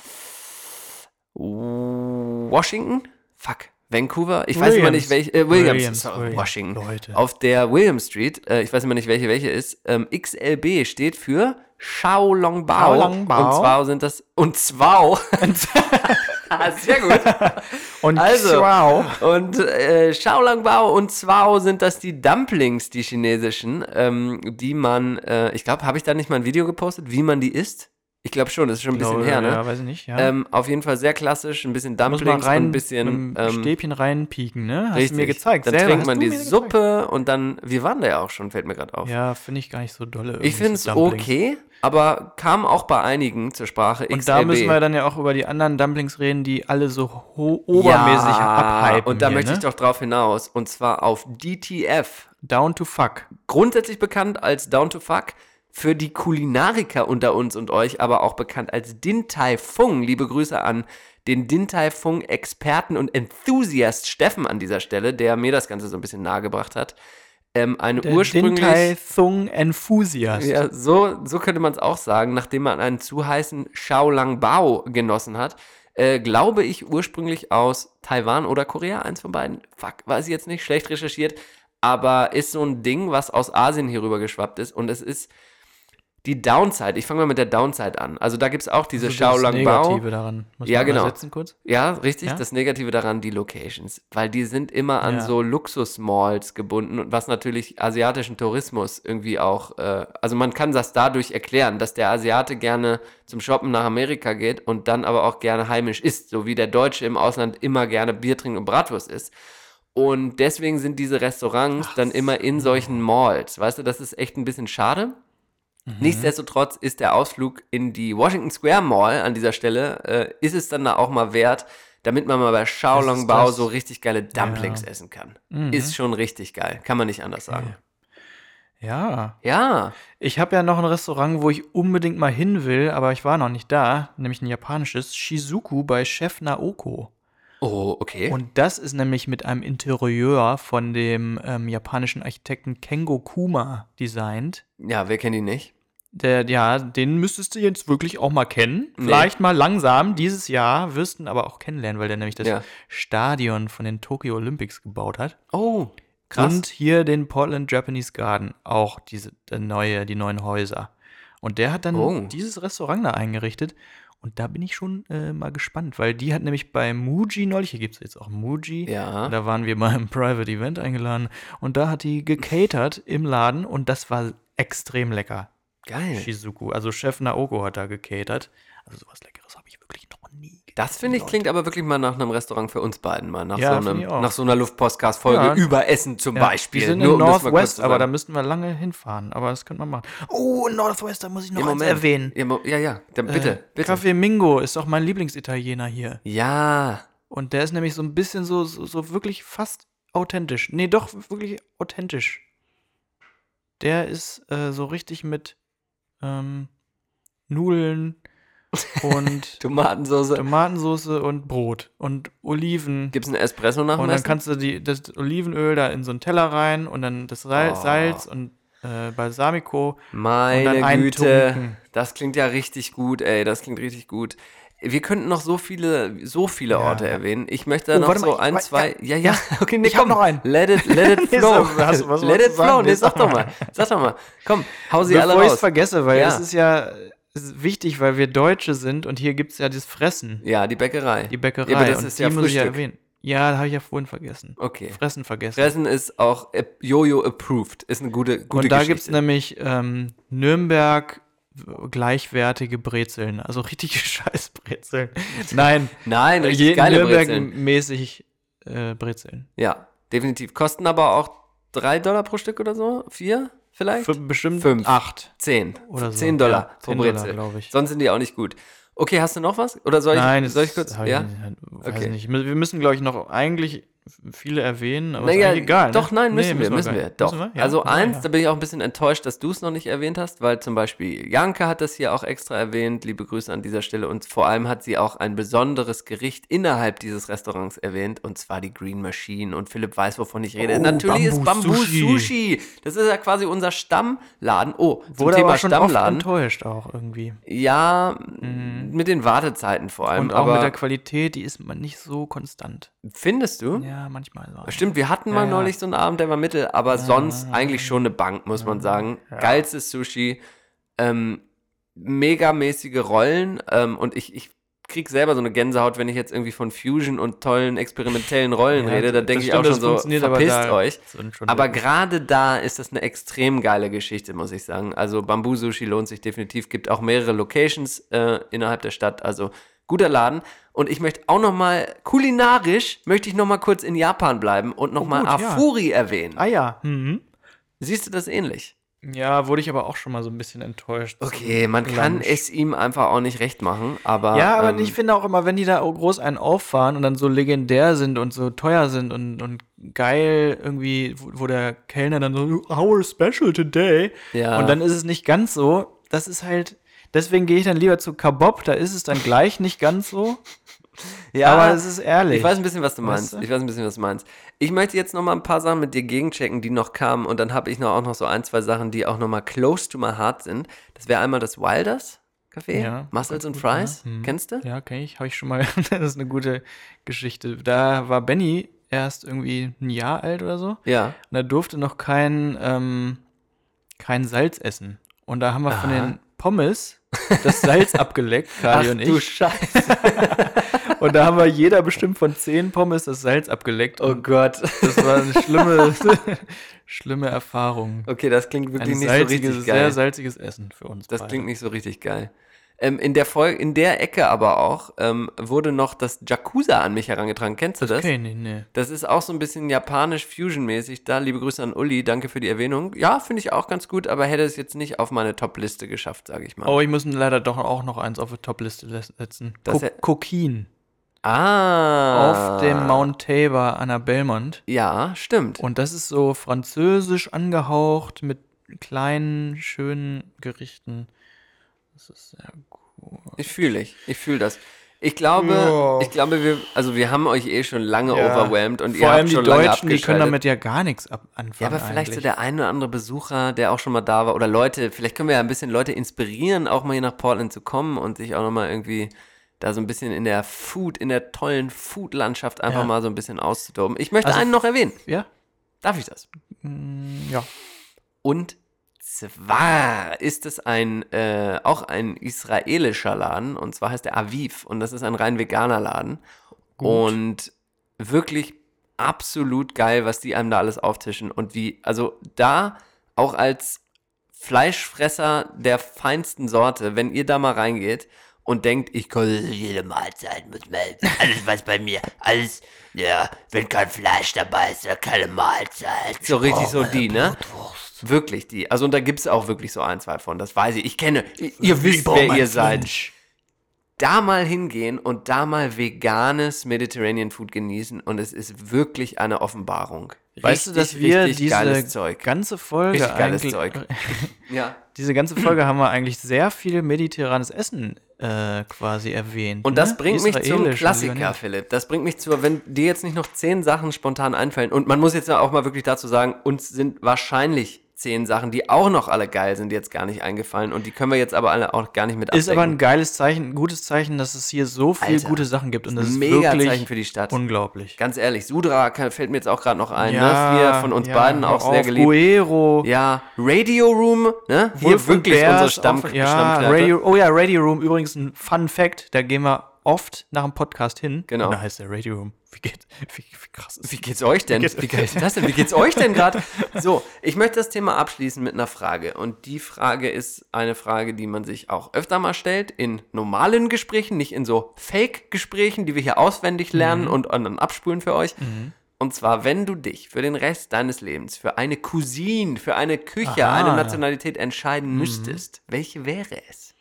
Washington? Fuck. Vancouver? Ich weiß immer nicht, welche. Äh, Williams, Williams, sorry, Williams, Washington. Leute. Auf der William Street, äh, ich weiß immer nicht, welche welche ist. Ähm, XLB steht für Xiaolongbao. Xiaolongbao. Und zwar sind das. Und zwar. Ah, Sehr gut. Und Also, wow. und äh, Xiaolongbao und Zwao sind das die Dumplings, die chinesischen, ähm, die man, äh, ich glaube, habe ich da nicht mal ein Video gepostet, wie man die isst? Ich glaube schon, das ist schon ein bisschen her, ne? Ja, weiß ich nicht. Ja. Ähm, auf jeden Fall sehr klassisch, ein bisschen Dumplings rein, und ein bisschen ähm, Stäbchen reinpieken, ne? Hast richtig. du mir gezeigt. Dann Selber trinkt man die mir gezeigt. Suppe und dann, wir waren da ja auch schon, fällt mir gerade auf. Ja, finde ich gar nicht so dolle. ich finde es okay, aber kam auch bei einigen zur Sprache. Und da XLB. müssen wir dann ja auch über die anderen Dumplings reden, die alle so ho- obermäßig ja, abhypen. Und da hier, möchte ne? ich doch drauf hinaus. Und zwar auf DTF. Down to fuck. grundsätzlich bekannt als Down to Fuck, für die Kulinariker unter uns und euch aber auch bekannt als Din Tai Fung. Liebe Grüße an den Din Tai Fung Experten und Enthusiast Steffen an dieser Stelle, der mir das Ganze so ein bisschen nahegebracht hat. Ähm, eine Der ursprünglich Din Tai Thung Enthusiast. ja, so, so könnte man es auch sagen, nachdem man einen zu heißen Xiaolang Bao genossen hat. Äh, glaube ich ursprünglich aus Taiwan oder Korea, eins von beiden. Fuck, weiß ich jetzt nicht, schlecht recherchiert. Aber ist so ein Ding, was aus Asien hier rüber geschwappt ist. Und es ist die Downside. Ich fange mal mit der Downside an. Also da gibt es auch diese Also das Xiaolang Bao. Negative daran. Muss Ja, genau. Ja, richtig. Ja? Das Negative daran, die Locations. Weil die sind immer an Ja. so Luxusmalls gebunden und was natürlich asiatischen Tourismus irgendwie auch, äh, also man kann das dadurch erklären, dass der Asiate gerne zum Shoppen nach Amerika geht und dann aber auch gerne heimisch isst, so wie der Deutsche im Ausland immer gerne Bier trinkt und Bratwurst isst. Und deswegen sind diese Restaurants dann immer in solchen Malls. Weißt du, das ist echt ein bisschen schade. Nichtsdestotrotz ist der Ausflug in die Washington Square Mall an dieser Stelle, äh, ist es dann da auch mal wert, damit man mal bei Xiaolong Bao das? so richtig geile Dumplings essen kann. Ist schon richtig geil, kann man nicht anders sagen. Ja. Ja, Ich habe ja noch ein Restaurant, wo ich unbedingt mal hin will, aber ich war noch nicht da, nämlich ein japanisches Shizuku bei Chef Naoko. oh, okay. Und das ist nämlich mit einem Interieur von dem ähm, japanischen Architekten Kengo Kuma designt. ja, wer kennt ihn nicht? Der, ja, den müsstest du jetzt wirklich auch mal kennen. Nee. Vielleicht mal langsam dieses Jahr, wirst du ihn aber auch kennenlernen, weil der nämlich das Ja. Stadion von den Tokyo Olympics gebaut hat. Oh, krass. Und hier den Portland Japanese Garden, auch diese neue, die neuen Häuser. Und der hat dann Oh. dieses Restaurant da eingerichtet. Und da bin ich schon äh, mal gespannt, weil die hat nämlich bei Muji neulich, hier gibt es jetzt auch Muji, Ja. da waren wir mal im Private Event eingeladen und da hat die gecatert im Laden und das war extrem lecker. Geil. Shizuku, also Chef Naoko hat da gecatert. Also sowas Leckeres habe ich wirklich noch nie gegessen. Das finde ich klingt aber wirklich mal nach einem Restaurant für uns beiden mal. Nach, Ja, so, einem, auch. nach so einer Luftpostcast-Folge Ja. über Essen zum Ja, Beispiel. Die sind Nur in Northwest, aber da müssten wir lange hinfahren. Aber das könnte man machen. Oh, Northwest, da muss ich noch Im erwähnen. Ja, ja. Dann bitte, Äh, bitte. Café Mingo ist doch mein Lieblingsitaliener hier. Ja, Und der ist nämlich so ein bisschen so, so, so wirklich fast authentisch. Nee, doch wirklich authentisch. Der ist äh, so richtig mit ähm, Nudeln und Tomatensauce. Tomatensauce und Brot und Oliven. Gibt es einen Espresso nach Und dann kannst du die, das Olivenöl da in so einen Teller rein und dann das Salz, Oh. Salz und äh, Balsamico. Meine Güte, das klingt ja richtig gut, ey, das klingt richtig gut. Wir könnten noch so viele, so viele Ja. Orte erwähnen. Ich möchte Oh, noch so mal, ich- ein, wa- zwei. Ja, ja, okay, nee, ich komm. noch einen. Let it, let it flow. du was let it flow. Nee, sag doch mal. Sag doch mal. Komm, hau sie alle Bevor ich es raus. vergesse, weil Ja. es ist ja ist wichtig, weil wir Deutsche sind und hier gibt es ja das Fressen, Ja, die Bäckerei. die Bäckerei. Ja, aber das und ist die ja muss ich ja Frühstück. erwähnen. Ja, da habe ich ja vorhin vergessen. Okay. Fressen vergessen. Fressen ist auch äh, Jojo approved. Ist eine gute, gute und da Geschichte. gibt es nämlich ähm, Nürnberg gleichwertige Brezeln, also richtige Scheißbrezeln. Nein, Nein, richtig geile Brezeln. Nürnberg-mäßig äh, Brezeln. Ja, definitiv. Kosten aber auch 3 Dollar pro Stück oder so? Vier vielleicht? Für bestimmt Fünf. acht. 10. Oder so, 10 Dollar ja, pro 10 Dollar, Brezel. glaub ich. Sonst sind die auch nicht gut. Okay, hast du noch was? Oder soll ich, Nein, soll ich kurz? ich Ja? weiß Okay. nicht. Wir müssen, glaube ich, noch eigentlich viele erwähnen, aber Naja, ist egal. doch, ne? nein, müssen Nee, wir, müssen wir. Doch. Müssen wir? Ja, also eins, ja. da bin ich auch ein bisschen enttäuscht, dass du es noch nicht erwähnt hast, weil zum Beispiel Janke hat das hier auch extra erwähnt. Liebe Grüße an dieser Stelle. Und vor allem hat sie auch ein besonderes Gericht innerhalb dieses Restaurants erwähnt, und zwar die Green Machine. Und Philipp weiß, wovon ich rede. Oh, Natürlich ist Bambus Bambus-Sushi. Sushi. Das ist ja quasi unser Stammladen. Oh, zum Wurde Thema aber schon oft Stammladen. enttäuscht auch irgendwie. Ja, mit den Wartezeiten vor allem. Und auch aber mit der Qualität, die ist man nicht so konstant. findest du? Ja, manchmal so. Stimmt, wir hatten mal Ja, ja. neulich so einen Abend, der war mittel, aber sonst eigentlich schon eine Bank, muss man sagen. Geilstes Sushi, ähm, megamäßige Rollen ähm, und ich, ich krieg selber so eine Gänsehaut, wenn ich jetzt irgendwie von Fusion und tollen experimentellen Rollen Ja, rede, da denke ich auch schon so, aber verpisst da euch. Aber gerade da ist das eine extrem geile Geschichte, muss ich sagen. Also Bamboo Sushi lohnt sich definitiv, gibt auch mehrere Locations äh, innerhalb der Stadt, also guter Laden. Und ich möchte auch noch mal kulinarisch möchte ich noch mal kurz in Japan bleiben und noch mal Oh, gut, ja. Afuri erwähnen. Ah ja. Mhm. Siehst du das ähnlich? Ja, wurde ich aber auch schon mal so ein bisschen enttäuscht. Okay, man kann Lunch. es ihm einfach auch nicht recht machen, aber Ja, aber ähm, ich finde auch immer, wenn die da groß einen auffahren und dann so legendär sind und so teuer sind und, und geil irgendwie, wo, wo der Kellner dann so, our special today. Ja. Und dann ist es nicht ganz so. Das ist halt, deswegen gehe ich dann lieber zu Kabob, da ist es dann gleich nicht ganz so. ja, aber es ist ehrlich. Ich weiß ein bisschen, was du Weißt meinst. du? Ich weiß ein bisschen, was du meinst. Ich möchte jetzt noch mal ein paar Sachen mit dir gegenchecken, die noch kamen. Und dann habe ich noch auch noch so ein, zwei Sachen, die auch noch mal close to my heart sind. Das wäre einmal das Wilders Café, Ja, Mussels and gut, Fries. ja. Mhm. Kennst du? Ja, kenne ich, habe ich schon mal. das ist eine gute Geschichte. Da war Benny erst irgendwie ein Jahr alt oder so. Ja. Und er durfte noch kein, ähm, kein Salz essen. Und da haben wir von Aha. den Pommes das Salz abgeleckt, Kali Ach und du ich. Scheiße. Und da haben wir jeder bestimmt von zehn Pommes das Salz abgeleckt. Oh Gott. das war eine schlimme, schlimme Erfahrung. Okay, das klingt wirklich Ein nicht so richtig sehr geil. salziges Essen für uns. Das beide. klingt nicht so richtig geil. Ähm, in, der Folge, in der Ecke aber auch ähm, wurde noch das Jakuza an mich herangetragen. Kennst du das? Okay, nee, nee. Das ist auch so ein bisschen japanisch-Fusion-mäßig. Da liebe Grüße an Uli, danke für die Erwähnung. Ja, finde ich auch ganz gut, aber hätte es jetzt nicht auf meine Top-Liste geschafft, sage ich mal. Oh, ich muss leider doch auch noch eins auf die Top-Liste setzen. Das wär- Coquin. ah. Auf dem Mount Tabor an der Belmont. Ja, stimmt. Und das ist so französisch angehaucht mit kleinen, schönen Gerichten. Das ist sehr gut. Ich fühle ich. Ich fühle das. Ich glaube, Ja. ich glaube, wir, also wir haben euch eh schon lange overwhelmed und Vor ihr allem habt die schon lange Deutschen, die können damit ja gar nichts anfangen. Ja, aber vielleicht so eigentlich. der eine oder andere Besucher, der auch schon mal da war, oder Leute, vielleicht können wir ja ein bisschen Leute inspirieren, auch mal hier nach Portland zu kommen und sich auch nochmal irgendwie da so ein bisschen in der Food, in der tollen Food-Landschaft einfach Ja. mal so ein bisschen auszutoben. Ich möchte Also- einen noch erwähnen. Ja, Darf ich das? ja. Und zwar ist es ein, äh, auch ein israelischer Laden, und zwar heißt der Aviv, und das ist ein rein veganer Laden. Und wirklich absolut geil, was die einem da alles auftischen und wie, also da auch als Fleischfresser der feinsten Sorte, wenn ihr da mal reingeht und denkt, ich kann jede Mahlzeit mit Milch, alles was bei mir, alles, ja, wenn kein Fleisch dabei ist, keine Mahlzeit. So richtig so die, ne? Wirklich die. Also und da gibt es auch wirklich so ein, zwei von, das weiß ich. Ich kenne, ihr wisst, wer ihr seid. Da mal hingehen und da mal veganes Mediterranean Food genießen und es ist wirklich eine Offenbarung. Weißt du, dass Richtig, wir richtig diese ganze Folge Richtig geiles Zeug. Ja. diese ganze Folge haben wir eigentlich sehr viel mediterranes Essen äh, quasi erwähnt. Und das ne? bringt mich zum Klassiker. Philipp. Das bringt mich zu, wenn dir jetzt nicht noch zehn Sachen spontan einfallen, und man muss jetzt auch mal wirklich dazu sagen, uns sind wahrscheinlich zehn Sachen, die auch noch alle geil sind, jetzt gar nicht eingefallen. Und die können wir jetzt aber alle auch gar nicht mit Ist aber ein abdecken. geiles Zeichen, ein gutes Zeichen, dass es hier so viele Alter, gute Sachen gibt. Und das ist mega wirklich Zeichen für die Stadt. unglaublich. Ganz ehrlich, Sudra kann- fällt mir jetzt auch gerade noch ein, ne? Hier von uns ja, beiden auch sehr auf, geliebt. Guero. Ja, Radio Room, ne? Hier Wolf wirklich Bears, unsere Stamm auch- ja. Radio, oh ja, Radio Room, übrigens ein Fun Fact, da gehen wir oft nach dem Podcast hin. Genau. Und da heißt der Radio Room. Wie, geht, wie, wie krass ist Wie geht's euch denn? geht's- Wie geil ist das denn? Wie geht's euch denn gerade? So, ich möchte das Thema abschließen mit einer Frage. Und die Frage ist eine Frage, die man sich auch öfter mal stellt in normalen Gesprächen, nicht in so Fake-Gesprächen, die wir hier auswendig lernen und dann abspulen für euch. Und zwar, wenn du dich für den Rest deines Lebens für eine Cousine, für eine Küche, Aha. eine Nationalität entscheiden müsstest, welche wäre es?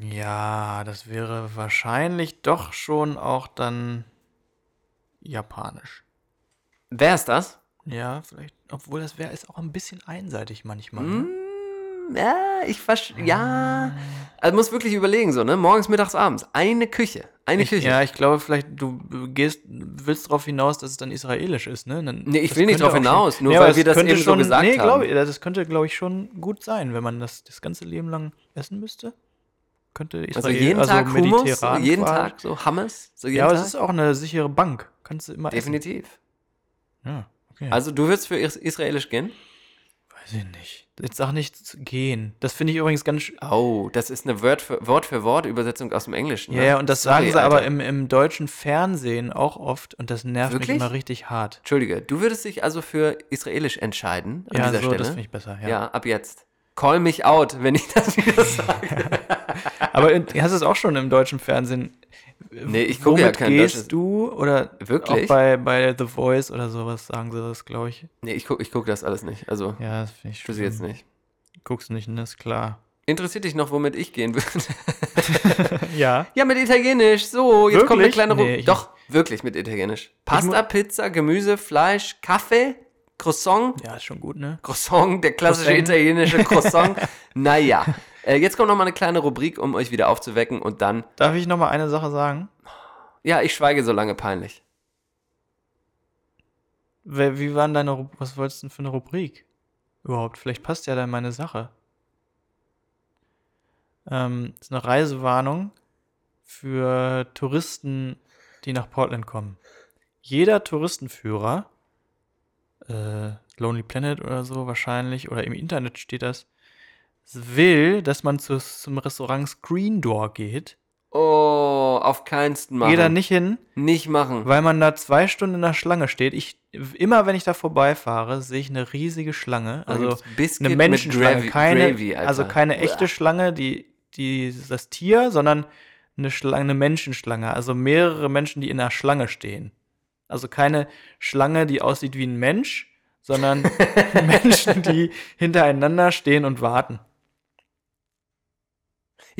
Ja, das wäre wahrscheinlich doch schon auch dann japanisch. Wär's das? Ja, vielleicht. Obwohl das wäre ist auch ein bisschen einseitig manchmal. Ne? Ja, ich verstehe. Ja. Also muss wirklich überlegen, so, ne? Morgens, mittags, abends. Eine Küche. Eine Ich, Küche. ja, ich glaube, vielleicht du gehst, willst darauf hinaus, dass es dann israelisch ist, ne? Dann, Nee, ich will nicht auch hinaus, schon- nur Nee, weil wir das eben so gesagt nee, haben. Glaub ich, das könnte, glaube ich, schon gut sein, wenn man das das ganze Leben lang essen müsste. könnte Israel, Also jeden Tag Hummus, jeden. Tag so Hummus, so jeden Ja, aber Tag. das ist auch eine sichere Bank. Kannst du immer Definitiv. essen. Ja, okay. Also du würdest für is israelisch gehen? weiß ich nicht. Jetzt sag nicht gehen. Das finde ich übrigens ganz. Oh, das ist eine Wort für Wort, für Wort Übersetzung aus dem Englischen. Ja, ne? ja, und das Sorry, sagen sie aber Alter. im, im deutschen Fernsehen auch oft und das nervt Wirklich? mich immer richtig hart. Entschuldige, du würdest dich also für israelisch entscheiden an Ja, dieser so, Stelle? das finde ich besser. Ja. ja. ab jetzt. Call mich out, wenn ich das wieder sage. Aber in- hast du es auch schon im deutschen Fernsehen? Nee, ich gucke ja kein gehst deutsches- du oder Wirklich? auch bei, bei The Voice oder sowas sagen sie das, glaube ich. nee, ich gucke ich guck das alles nicht. Also, Ja, das finde ich für sie jetzt nicht. Guckst nicht, ne? Ist klar. Interessiert dich noch, womit ich gehen würde? Ja. ja, mit Italienisch. So, jetzt kommt eine Wirklich? kleine Ru Nee, ich Doch, wirklich mit Italienisch. Pasta, Pizza, Gemüse, Fleisch, Kaffee, Croissant. Ja, ist schon gut, ne? Croissant, der klassische Croissant. italienische Croissant. naja. Äh, jetzt kommt noch mal eine kleine Rubrik, um euch wieder aufzuwecken und dann, Darf ich noch mal eine Sache sagen? ja, ich schweige so lange peinlich. Wie waren deine, Ru- was wolltest du denn für eine Rubrik? Überhaupt, vielleicht passt ja dann meine Sache. Ähm, das ist eine Reisewarnung für Touristen, die nach Portland kommen. Jeder Touristenführer, äh, Lonely Planet oder so wahrscheinlich, oder im Internet steht das, will, dass man zu, zum Restaurant Screen Door geht. Oh, auf keinsten machen. Geht da nicht hin, Nicht machen. weil man da zwei Stunden in der Schlange steht. Ich, immer wenn ich da vorbeifahre, sehe ich eine riesige Schlange. Also eine Menschenschlange. Keine, Gravy, also keine echte Uah. Schlange, die, die das Tier, sondern eine Schlange, eine Menschenschlange. Also mehrere Menschen, die in einer Schlange stehen. Also keine Schlange, die aussieht wie ein Mensch, sondern Menschen, die hintereinander stehen und warten.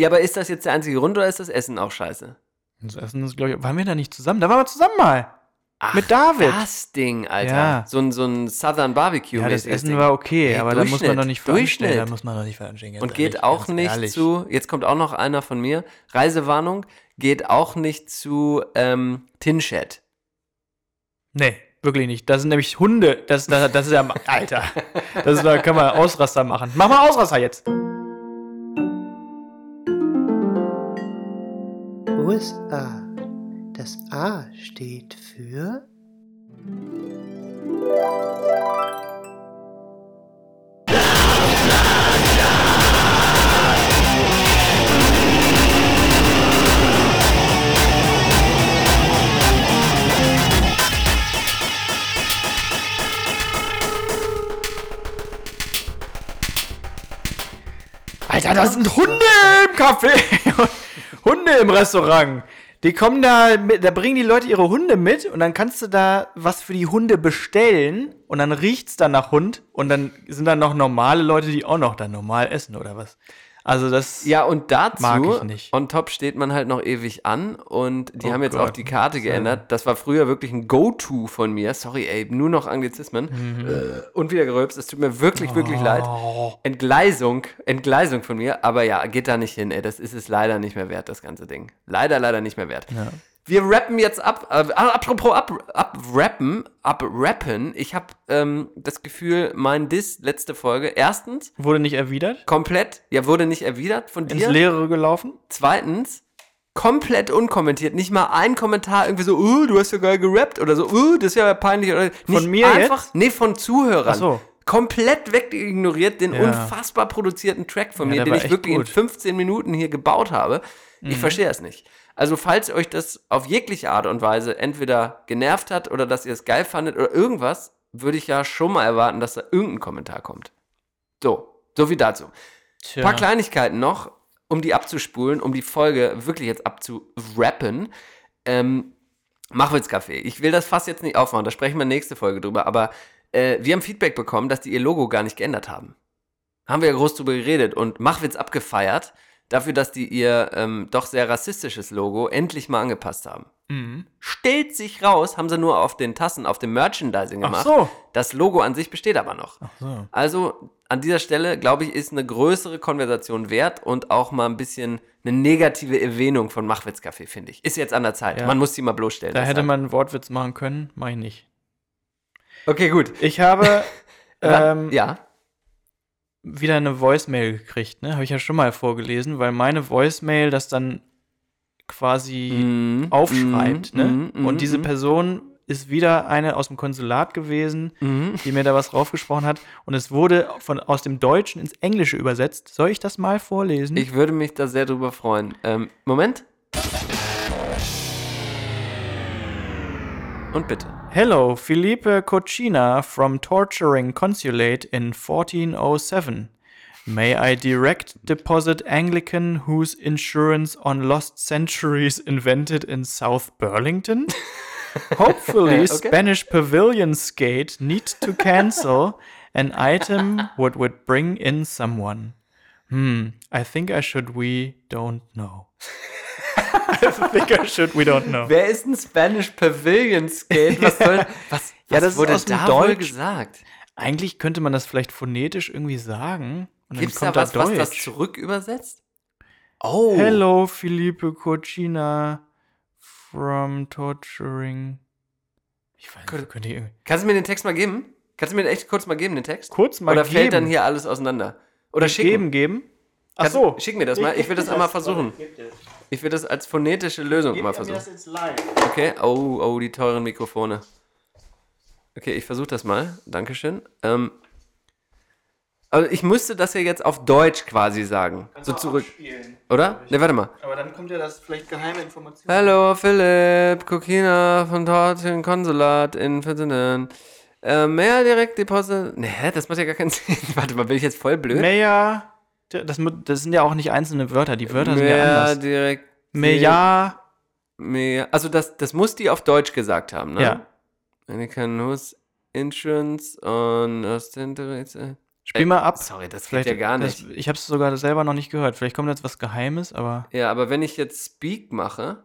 Ja, aber ist das jetzt der einzige Grund oder ist das Essen auch scheiße? Das Essen ist, glaube ich, waren wir da nicht zusammen? Da waren wir zusammen mal. Ach, Mit David. Das Ding, Alter. Ja. So ein, so ein Southern Barbecue. Ja, das Essen Ding. war okay, Ey, aber da muss man doch nicht. Durchschnitt. Da muss man doch nicht veranstalten. ganz Und geht ehrlich, auch nicht ehrlich. zu, jetzt kommt auch noch einer von mir, Reisewarnung, geht auch nicht zu ähm, Tinshed. Nee, wirklich nicht. Das sind nämlich Hunde. Das, das, das ist ja. Alter. Das ist, da kann man Ausraster machen. Mach mal Ausraster jetzt. USA. Das A steht für Alter, das sind Hunde im Café. Hunde im Restaurant. Die kommen da, mit, da bringen die Leute ihre Hunde mit und dann kannst du da was für die Hunde bestellen und dann riecht's dann nach Hund und dann sind da noch normale Leute, die auch noch dann normal essen oder was. Also das. Ja, und dazu, Mag ich nicht. on top steht man halt noch ewig an und die Oh haben jetzt auch Gott. die Karte geändert. Das war früher wirklich ein Go-To von mir. Sorry, ey, nur noch Anglizismen. Mhm. Äh, Und wieder gerülpst. Es tut mir wirklich, wirklich leid. Oh. Entgleisung, Entgleisung von mir. Aber ja, geht da nicht hin, ey. Das ist es leider nicht mehr wert, das ganze Ding. Leider, leider nicht mehr wert. Wir rappen jetzt ab. Äh, apropos ab, abrappen, abrappen. Ich habe ähm, das Gefühl, mein Diss letzte Folge, erstens, Wurde nicht erwidert? komplett, ja, wurde nicht erwidert von Ins dir. Leere gelaufen? Zweitens, komplett unkommentiert. Nicht mal ein Kommentar irgendwie so, oh, du hast ja geil gerappt oder so, oh, das ist ja peinlich. Oder nicht mir einfach, jetzt? Nee, von Zuhörern. Ach so. Komplett wegignoriert den Ja. unfassbar produzierten Track von mir, den ich wirklich gut. In 15 Minuten hier gebaut habe. Ich verstehe es nicht. Also, falls euch das auf jegliche Art und Weise entweder genervt hat oder dass ihr es geil fandet oder irgendwas, würde ich ja schon mal erwarten, dass da irgendein Kommentar kommt. So, so viel dazu. Tja. Ein paar Kleinigkeiten noch, um die abzuspulen, um die Folge wirklich jetzt abzurappen. Ähm, Machwitzkaffee. Ich will das fast jetzt nicht aufmachen, da sprechen wir nächste Folge drüber, aber äh, wir haben Feedback bekommen, dass die ihr Logo gar nicht geändert haben. Haben wir ja groß drüber geredet und Machwitz abgefeiert, dafür, dass die ihr ähm, doch sehr rassistisches Logo endlich mal angepasst haben. Mhm. Stellt sich raus, haben sie nur auf den Tassen, auf dem Merchandising Ach gemacht. so. Das Logo an sich besteht aber noch. so. Also an dieser Stelle, glaube ich, ist eine größere Konversation wert und auch mal ein bisschen eine negative Erwähnung von Machwitzkaffee, finde ich. Ist jetzt an der Zeit. Ja. Man muss sie mal bloßstellen. Da deshalb. hätte man einen Wortwitz machen können, mach ich nicht. Okay, gut. Ich habe, ähm, ja. Wieder eine Voicemail gekriegt, ne? Habe ich ja schon mal vorgelesen, weil meine Voicemail das dann quasi Mhm, aufschreibt, mhm, ne? mhm, Und diese mhm. Person ist wieder eine aus dem Konsulat gewesen, Mhm. die mir da was draufgesprochen hat. Und es wurde von, aus dem Deutschen ins Englische übersetzt. Soll ich das mal vorlesen? Ich würde mich da sehr drüber freuen. Ähm, Moment. Und bitte. Hello, Felipe Cochina from Torturing Consulate in 1407. May I direct deposit Anglican whose insurance on lost centuries invented in South Burlington? Hopefully, Okay. Spanish pavilion skate need to cancel an item what would bring in someone. Hmm, I think I should we don't know. I should we don't know. Wer ist ein Spanish Pavilion Skate? Was soll. Was, Ja, was das ist wurde aus dem da wohl Deutsch. gesagt? Eigentlich könnte man das vielleicht phonetisch irgendwie sagen. Und Gibt es dann da was, was das Deutsch. zurück übersetzt? Oh. Hello, Felipe Cochina from Torturing. Ich weiß nicht, könnte irgendwie. Kannst du mir den Text mal geben? Kannst du mir den echt kurz mal geben, den Text? Kurz mal Oder fällt dann geben. hier alles auseinander? Oder schicken? Geben, geben. Ach Kannst- so. Schick mir das mal. Ich will das einmal versuchen. Ich will das als phonetische Lösung mal versuchen. Okay. Oh, oh, die teuren Mikrofone. Okay, ich versuche das mal. Dankeschön. Ähm, also ich müsste das ja jetzt auf Deutsch quasi sagen. so zurück. Oder? Ne, warte mal. Aber dann kommt ja das vielleicht geheime Information. Hallo, Philipp, Kokina von Torten Konsulat in Ferdinand. Äh, mehr direkt Deposit. Ne, hä, das macht ja gar keinen Sinn. Warte mal, bin ich jetzt voll blöd? Meja. Das, das sind ja auch nicht einzelne Wörter. Die Wörter sind ja anders. direkt. Meja. Mehr. Also das, das muss die auf Deutsch gesagt haben, ne? Ja. American Host Insurance on Ostenterese. Spiel mal ab. Sorry, das Vielleicht geht ja gar nicht. Das, ich habe es sogar selber noch nicht gehört. Vielleicht kommt jetzt was Geheimes, aber. Ja, aber wenn ich jetzt Speak mache,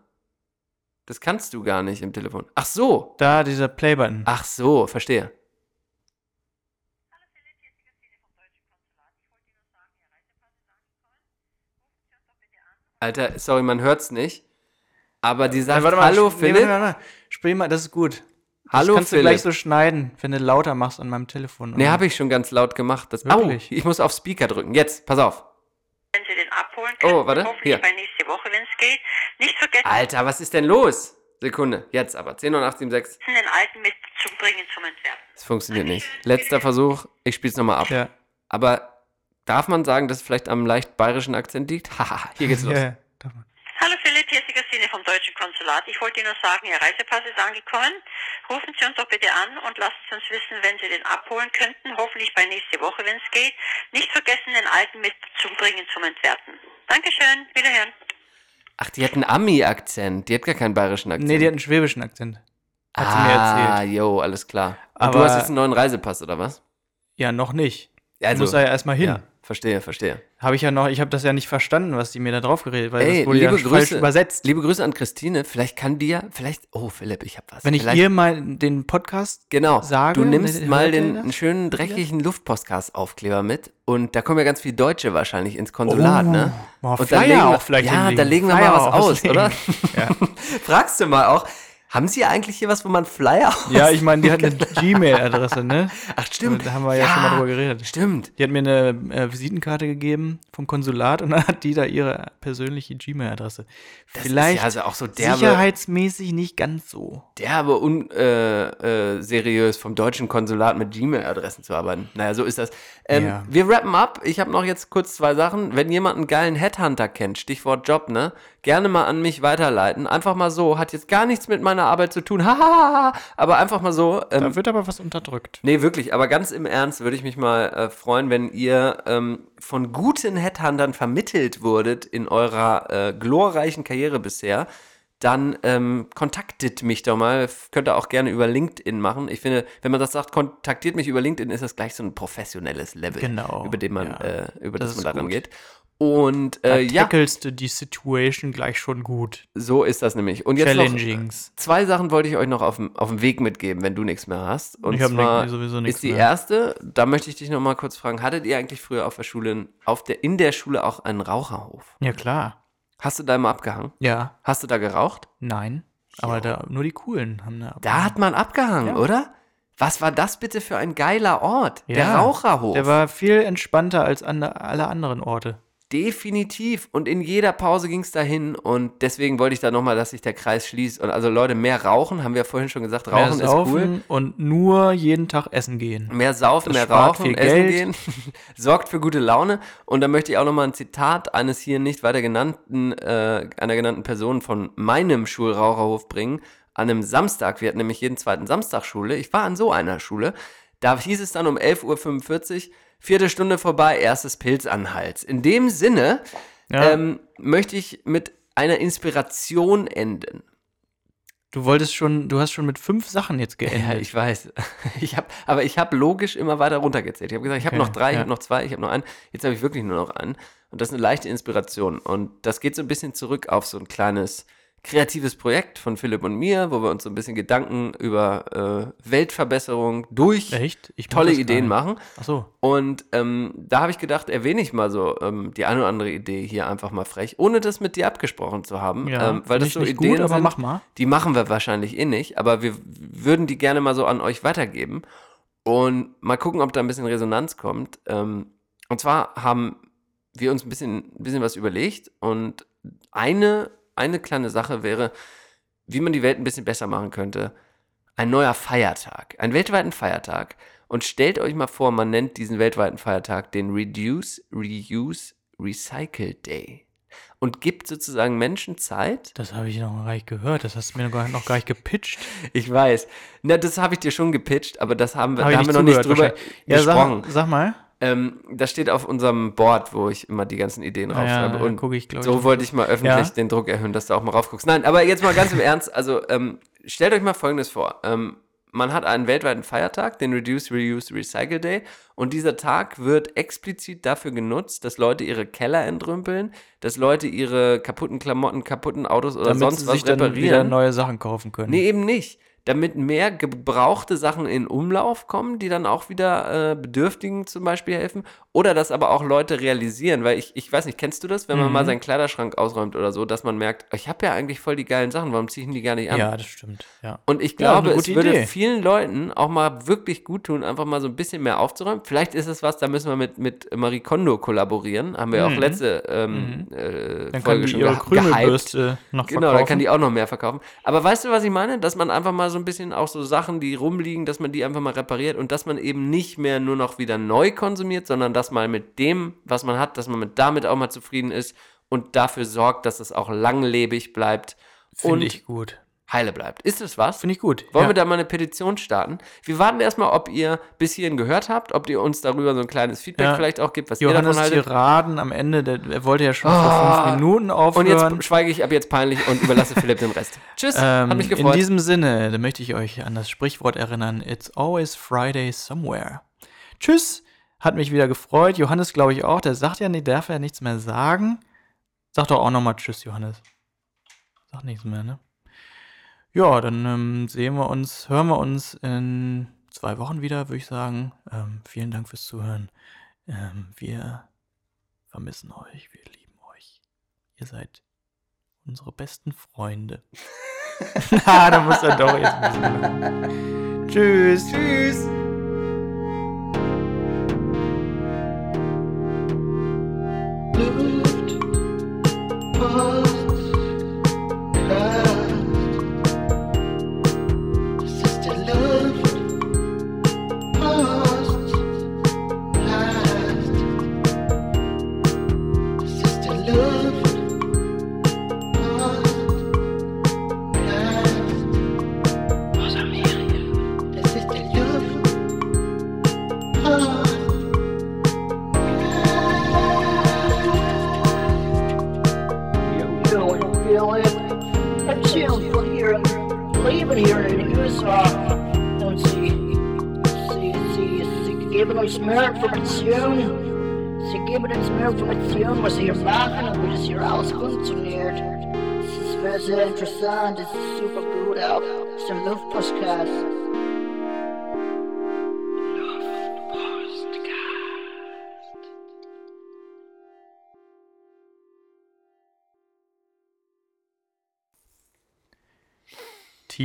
das kannst du gar nicht im Telefon. Ach so. Da, dieser Playbutton. Ach so, verstehe. Alter, sorry, man hört's nicht. Aber die sagt, warte mal, hallo sch- nee, Philipp. warte, warte. Spiel mal, das ist gut. Hallo, das kannst du Philipp. gleich so schneiden, wenn du lauter machst an meinem Telefon. Nee, habe ich schon ganz laut gemacht. Das, au, Wirklich? ich muss auf Speaker drücken. Jetzt, pass auf. wenn Sie den abholen Oh, können. warte, Hoffentlich hier. bei nächste Woche, wenn es geht. Nicht vergessen, Alter, was ist denn los? Sekunde, jetzt aber. 10 und 876. den alten mitzubringen zum Entwerfen. Das funktioniert nicht. Letzter Versuch. Ich spiel's nochmal ab. Ja. Aber darf man sagen, dass es vielleicht am leicht bayerischen Akzent liegt? Haha, hier geht's los. Ja, darf man. Hallo Philipp, hier ist die Christine vom Deutschen Konsulat. Ich wollte Ihnen nur sagen, Ihr Reisepass ist angekommen. Rufen Sie uns doch bitte an und lassen Sie uns wissen, wenn Sie den abholen könnten. Hoffentlich bei nächste Woche, wenn es geht. Nicht vergessen, den alten mitzubringen zum Entwerten. Dankeschön, wiederhören. Ach, die hat einen Ami-Akzent. Die hat gar keinen bayerischen Akzent. Nee, die hat einen schwäbischen Akzent. Hat sie mir ah, erzählt. jo, alles klar. Und Aber- du hast jetzt einen neuen Reisepass, oder was? Ja, noch nicht. Also, Muss er ja erstmal hin. Ja, verstehe, verstehe. Habe ich ja noch, ich habe das ja nicht verstanden, was die mir da drauf geredet, weil Ey, das wurde liebe ja falsch Grüße, übersetzt. liebe Grüße an Christine. Vielleicht kann die ja, vielleicht, oh Philipp, ich hab was. Wenn ich vielleicht, ihr mal den Podcast Genau. sage, du nimmst mal den einen schönen dreckigen Luftpostcast-Aufkleber mit und da kommen ja ganz viele Deutsche wahrscheinlich ins Konsulat, Oh, ne? mal und Flyer da legen wir, auch vielleicht ja, da legen wir Flyer mal was aus, oder? Ja. Fragst du mal auch, haben Sie eigentlich hier was, wo man Flyer Ja, ich meine, die hat eine Gmail-Adresse, ne? Ach, stimmt. Da haben wir ja, schon mal drüber geredet. Stimmt. Die hat mir eine äh, Visitenkarte gegeben vom Konsulat und dann hat die da ihre persönliche Gmail-Adresse. Vielleicht ja also auch so derbe, sicherheitsmäßig nicht ganz so. derbe un, äh, äh, seriös vom deutschen Konsulat mit Gmail-Adressen zu arbeiten. Naja, so ist das. Ähm, Ja. Wir rappen ab. Ich habe noch jetzt kurz zwei Sachen. Wenn jemand einen geilen Headhunter kennt, Stichwort Job, ne? Gerne mal an mich weiterleiten. Einfach mal so. Hat jetzt gar nichts mit meiner Arbeit zu tun. Hahaha. aber einfach mal so. Ähm, Da wird aber was unterdrückt. Nee, wirklich, aber ganz im Ernst würde ich mich mal äh, freuen, wenn ihr ähm, von guten Headhuntern vermittelt wurdet in eurer äh, glorreichen Karriere bisher. Dann ähm, kontaktet mich doch mal. Könnt ihr auch gerne über LinkedIn machen. Ich finde, wenn man das sagt, kontaktiert mich über LinkedIn, ist das gleich so ein professionelles Level, Genau, über den man, ja. äh, über Das das, man daran gut. geht. Und Da äh, ja, tackelst du die Situation gleich schon gut. so ist das nämlich. Und jetzt noch, Challengings. Zwei Sachen wollte ich euch noch auf dem, auf dem Weg mitgeben, wenn du nichts mehr hast. Und Ich zwar sowieso nichts ist die mehr. erste, da möchte ich dich noch mal kurz fragen, hattet ihr eigentlich früher auf der Schule, auf der, in der Schule auch einen Raucherhof? Ja, klar. Hast du da immer abgehangen? Ja, Hast du da geraucht? nein. Aber da nur die Coolen haben da. Da hat man abgehangen, Ja. oder? Was war das bitte für ein geiler Ort? der Ja, Raucherhof. Der war viel entspannter als alle anderen Orte. Definitiv. Und in jeder Pause ging es dahin. Und deswegen wollte ich da nochmal, dass sich der Kreis schließt. Und also Leute, mehr rauchen, haben wir ja vorhin schon gesagt. Rauchen mehr ist cool. saufen und nur jeden Tag essen gehen. Mehr saufen, Das mehr rauchen, viel essen Geld. gehen. Sorgt für gute Laune. Und da möchte ich auch nochmal ein Zitat eines hier nicht weiter genannten, äh, einer genannten Person von meinem Schulraucherhof bringen. An einem Samstag, wir hatten nämlich jeden zweiten Samstag Schule. Ich war an so einer Schule. Da hieß es dann um 11.45 Uhr, vierte Stunde vorbei, erstes Pilz an Hals. In dem Sinne Ja. ähm, möchte ich mit einer Inspiration enden. Du wolltest schon, du hast schon mit fünf Sachen jetzt Ja, geendet. ich weiß. Ich hab, aber ich habe logisch immer weiter runtergezählt. Ich habe gesagt, ich habe Okay, noch drei, ich ja. habe noch zwei, ich habe noch einen. Jetzt habe ich wirklich nur noch einen. Und das ist eine leichte Inspiration. Und das geht so ein bisschen zurück auf so ein kleines kreatives Projekt von Philipp und mir, wo wir uns so ein bisschen Gedanken über äh, Weltverbesserung durch tolle Ideen machen. Ach so. Und ähm, da habe ich gedacht, erwähne ich mal so ähm, die eine oder andere Idee hier einfach mal frech, ohne das mit dir abgesprochen zu haben. Ja, ähm, weil das so Ideen gut, aber sind, mach mal. die machen wir wahrscheinlich eh nicht, aber wir würden die gerne mal so an euch weitergeben und mal gucken, ob da ein bisschen Resonanz kommt. Ähm, und zwar haben wir uns ein bisschen, ein bisschen was überlegt und eine, eine kleine Sache wäre, wie man die Welt ein bisschen besser machen könnte. Ein neuer Feiertag, einen weltweiten Feiertag. Und stellt euch mal vor, man nennt diesen weltweiten Feiertag den Reduce, Reuse, Recycle Day. Und gibt sozusagen Menschen Zeit, Das habe ich noch gar nicht gehört. Das hast du mir noch gar, nicht gepitcht. Ich weiß. Na, das habe ich dir schon gepitcht, aber das haben wir, Hab da haben wir noch nicht drüber. Ja, gesprochen. sag, sag mal. Ähm, das steht auf unserem Board, wo ich immer die ganzen Ideen Ah ja, raufschreibe. da und guck ich, ich, so drauf. wollte ich mal öffentlich Ja. den Druck erhöhen, dass du auch mal raufguckst. Nein, aber jetzt mal ganz im Ernst. Also ähm, stellt euch mal Folgendes vor. Ähm, man hat einen weltweiten Feiertag, den Reduce, Reuse, Recycle Day. Und dieser Tag wird explizit dafür genutzt, dass Leute ihre Keller entrümpeln, dass Leute ihre kaputten Klamotten, kaputten Autos oder Damit sonst sie was sich dann wieder reparieren. neue Sachen kaufen können. Nee, eben nicht. Damit mehr gebrauchte Sachen in Umlauf kommen, die dann auch wieder äh, Bedürftigen zum Beispiel helfen. Oder das aber auch Leute realisieren, weil ich, ich weiß nicht, kennst du das, wenn man Mhm. mal seinen Kleiderschrank ausräumt oder so, dass man merkt, ich habe ja eigentlich voll die geilen Sachen, warum ziehe ich denn die gar nicht an? Ja, das stimmt. Ja. Und ich Ja, glaube, eine es würde Idee. vielen Leuten auch mal wirklich gut tun, einfach mal so ein bisschen mehr aufzuräumen. Vielleicht ist es was, da müssen wir mit, mit Marie Kondo kollaborieren. Haben wir ja auch Mhm. letzte ähm, äh, Dann kann Folge die schon ihre. Krümelbürste noch Genau, verkaufen. dann kann die auch noch mehr verkaufen. Aber weißt du, was ich meine? Dass man einfach mal so ein bisschen auch so Sachen, die rumliegen, dass man die einfach mal repariert und dass man eben nicht mehr nur noch wieder neu konsumiert, sondern dass man mit dem, was man hat, dass man mit damit auch mal zufrieden ist und dafür sorgt, dass es auch langlebig bleibt und Finde ich gut. Heile bleibt. Ist das was? Finde ich gut. Wollen ja. wir da mal eine Petition starten? Wir warten erstmal, ob ihr bis hierhin gehört habt, ob ihr uns darüber so ein kleines Feedback Ja. vielleicht auch gibt, was ihr Johannes davon haltet. Tiraden am Ende, der, er wollte ja schon Ah. vor fünf Minuten Und aufhören. jetzt schweige ich ab jetzt peinlich und überlasse Philipp den Rest. Tschüss, Ähm, hat mich in gefreut. diesem Sinne, da möchte ich euch an das Sprichwort erinnern: It's always Friday somewhere. Tschüss, hat mich wieder gefreut. Johannes, glaube ich auch. Der sagt ja, nicht, darf ja nichts mehr sagen. Sag doch auch nochmal Tschüss, Johannes. Sag nichts mehr, ne? Ja, dann ähm, sehen wir uns, hören wir uns in zwei Wochen wieder, würde ich sagen. Ähm, vielen Dank fürs Zuhören. Ähm, wir vermissen euch, wir lieben euch. Ihr seid unsere besten Freunde. ah, da muss er doch jetzt ein bisschen. Tschüss. Tschüss.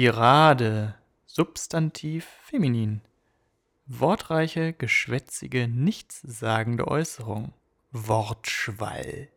Tirade. Substantiv feminin. Wortreiche, geschwätzige, nichtssagende Äußerung. Wortschwall.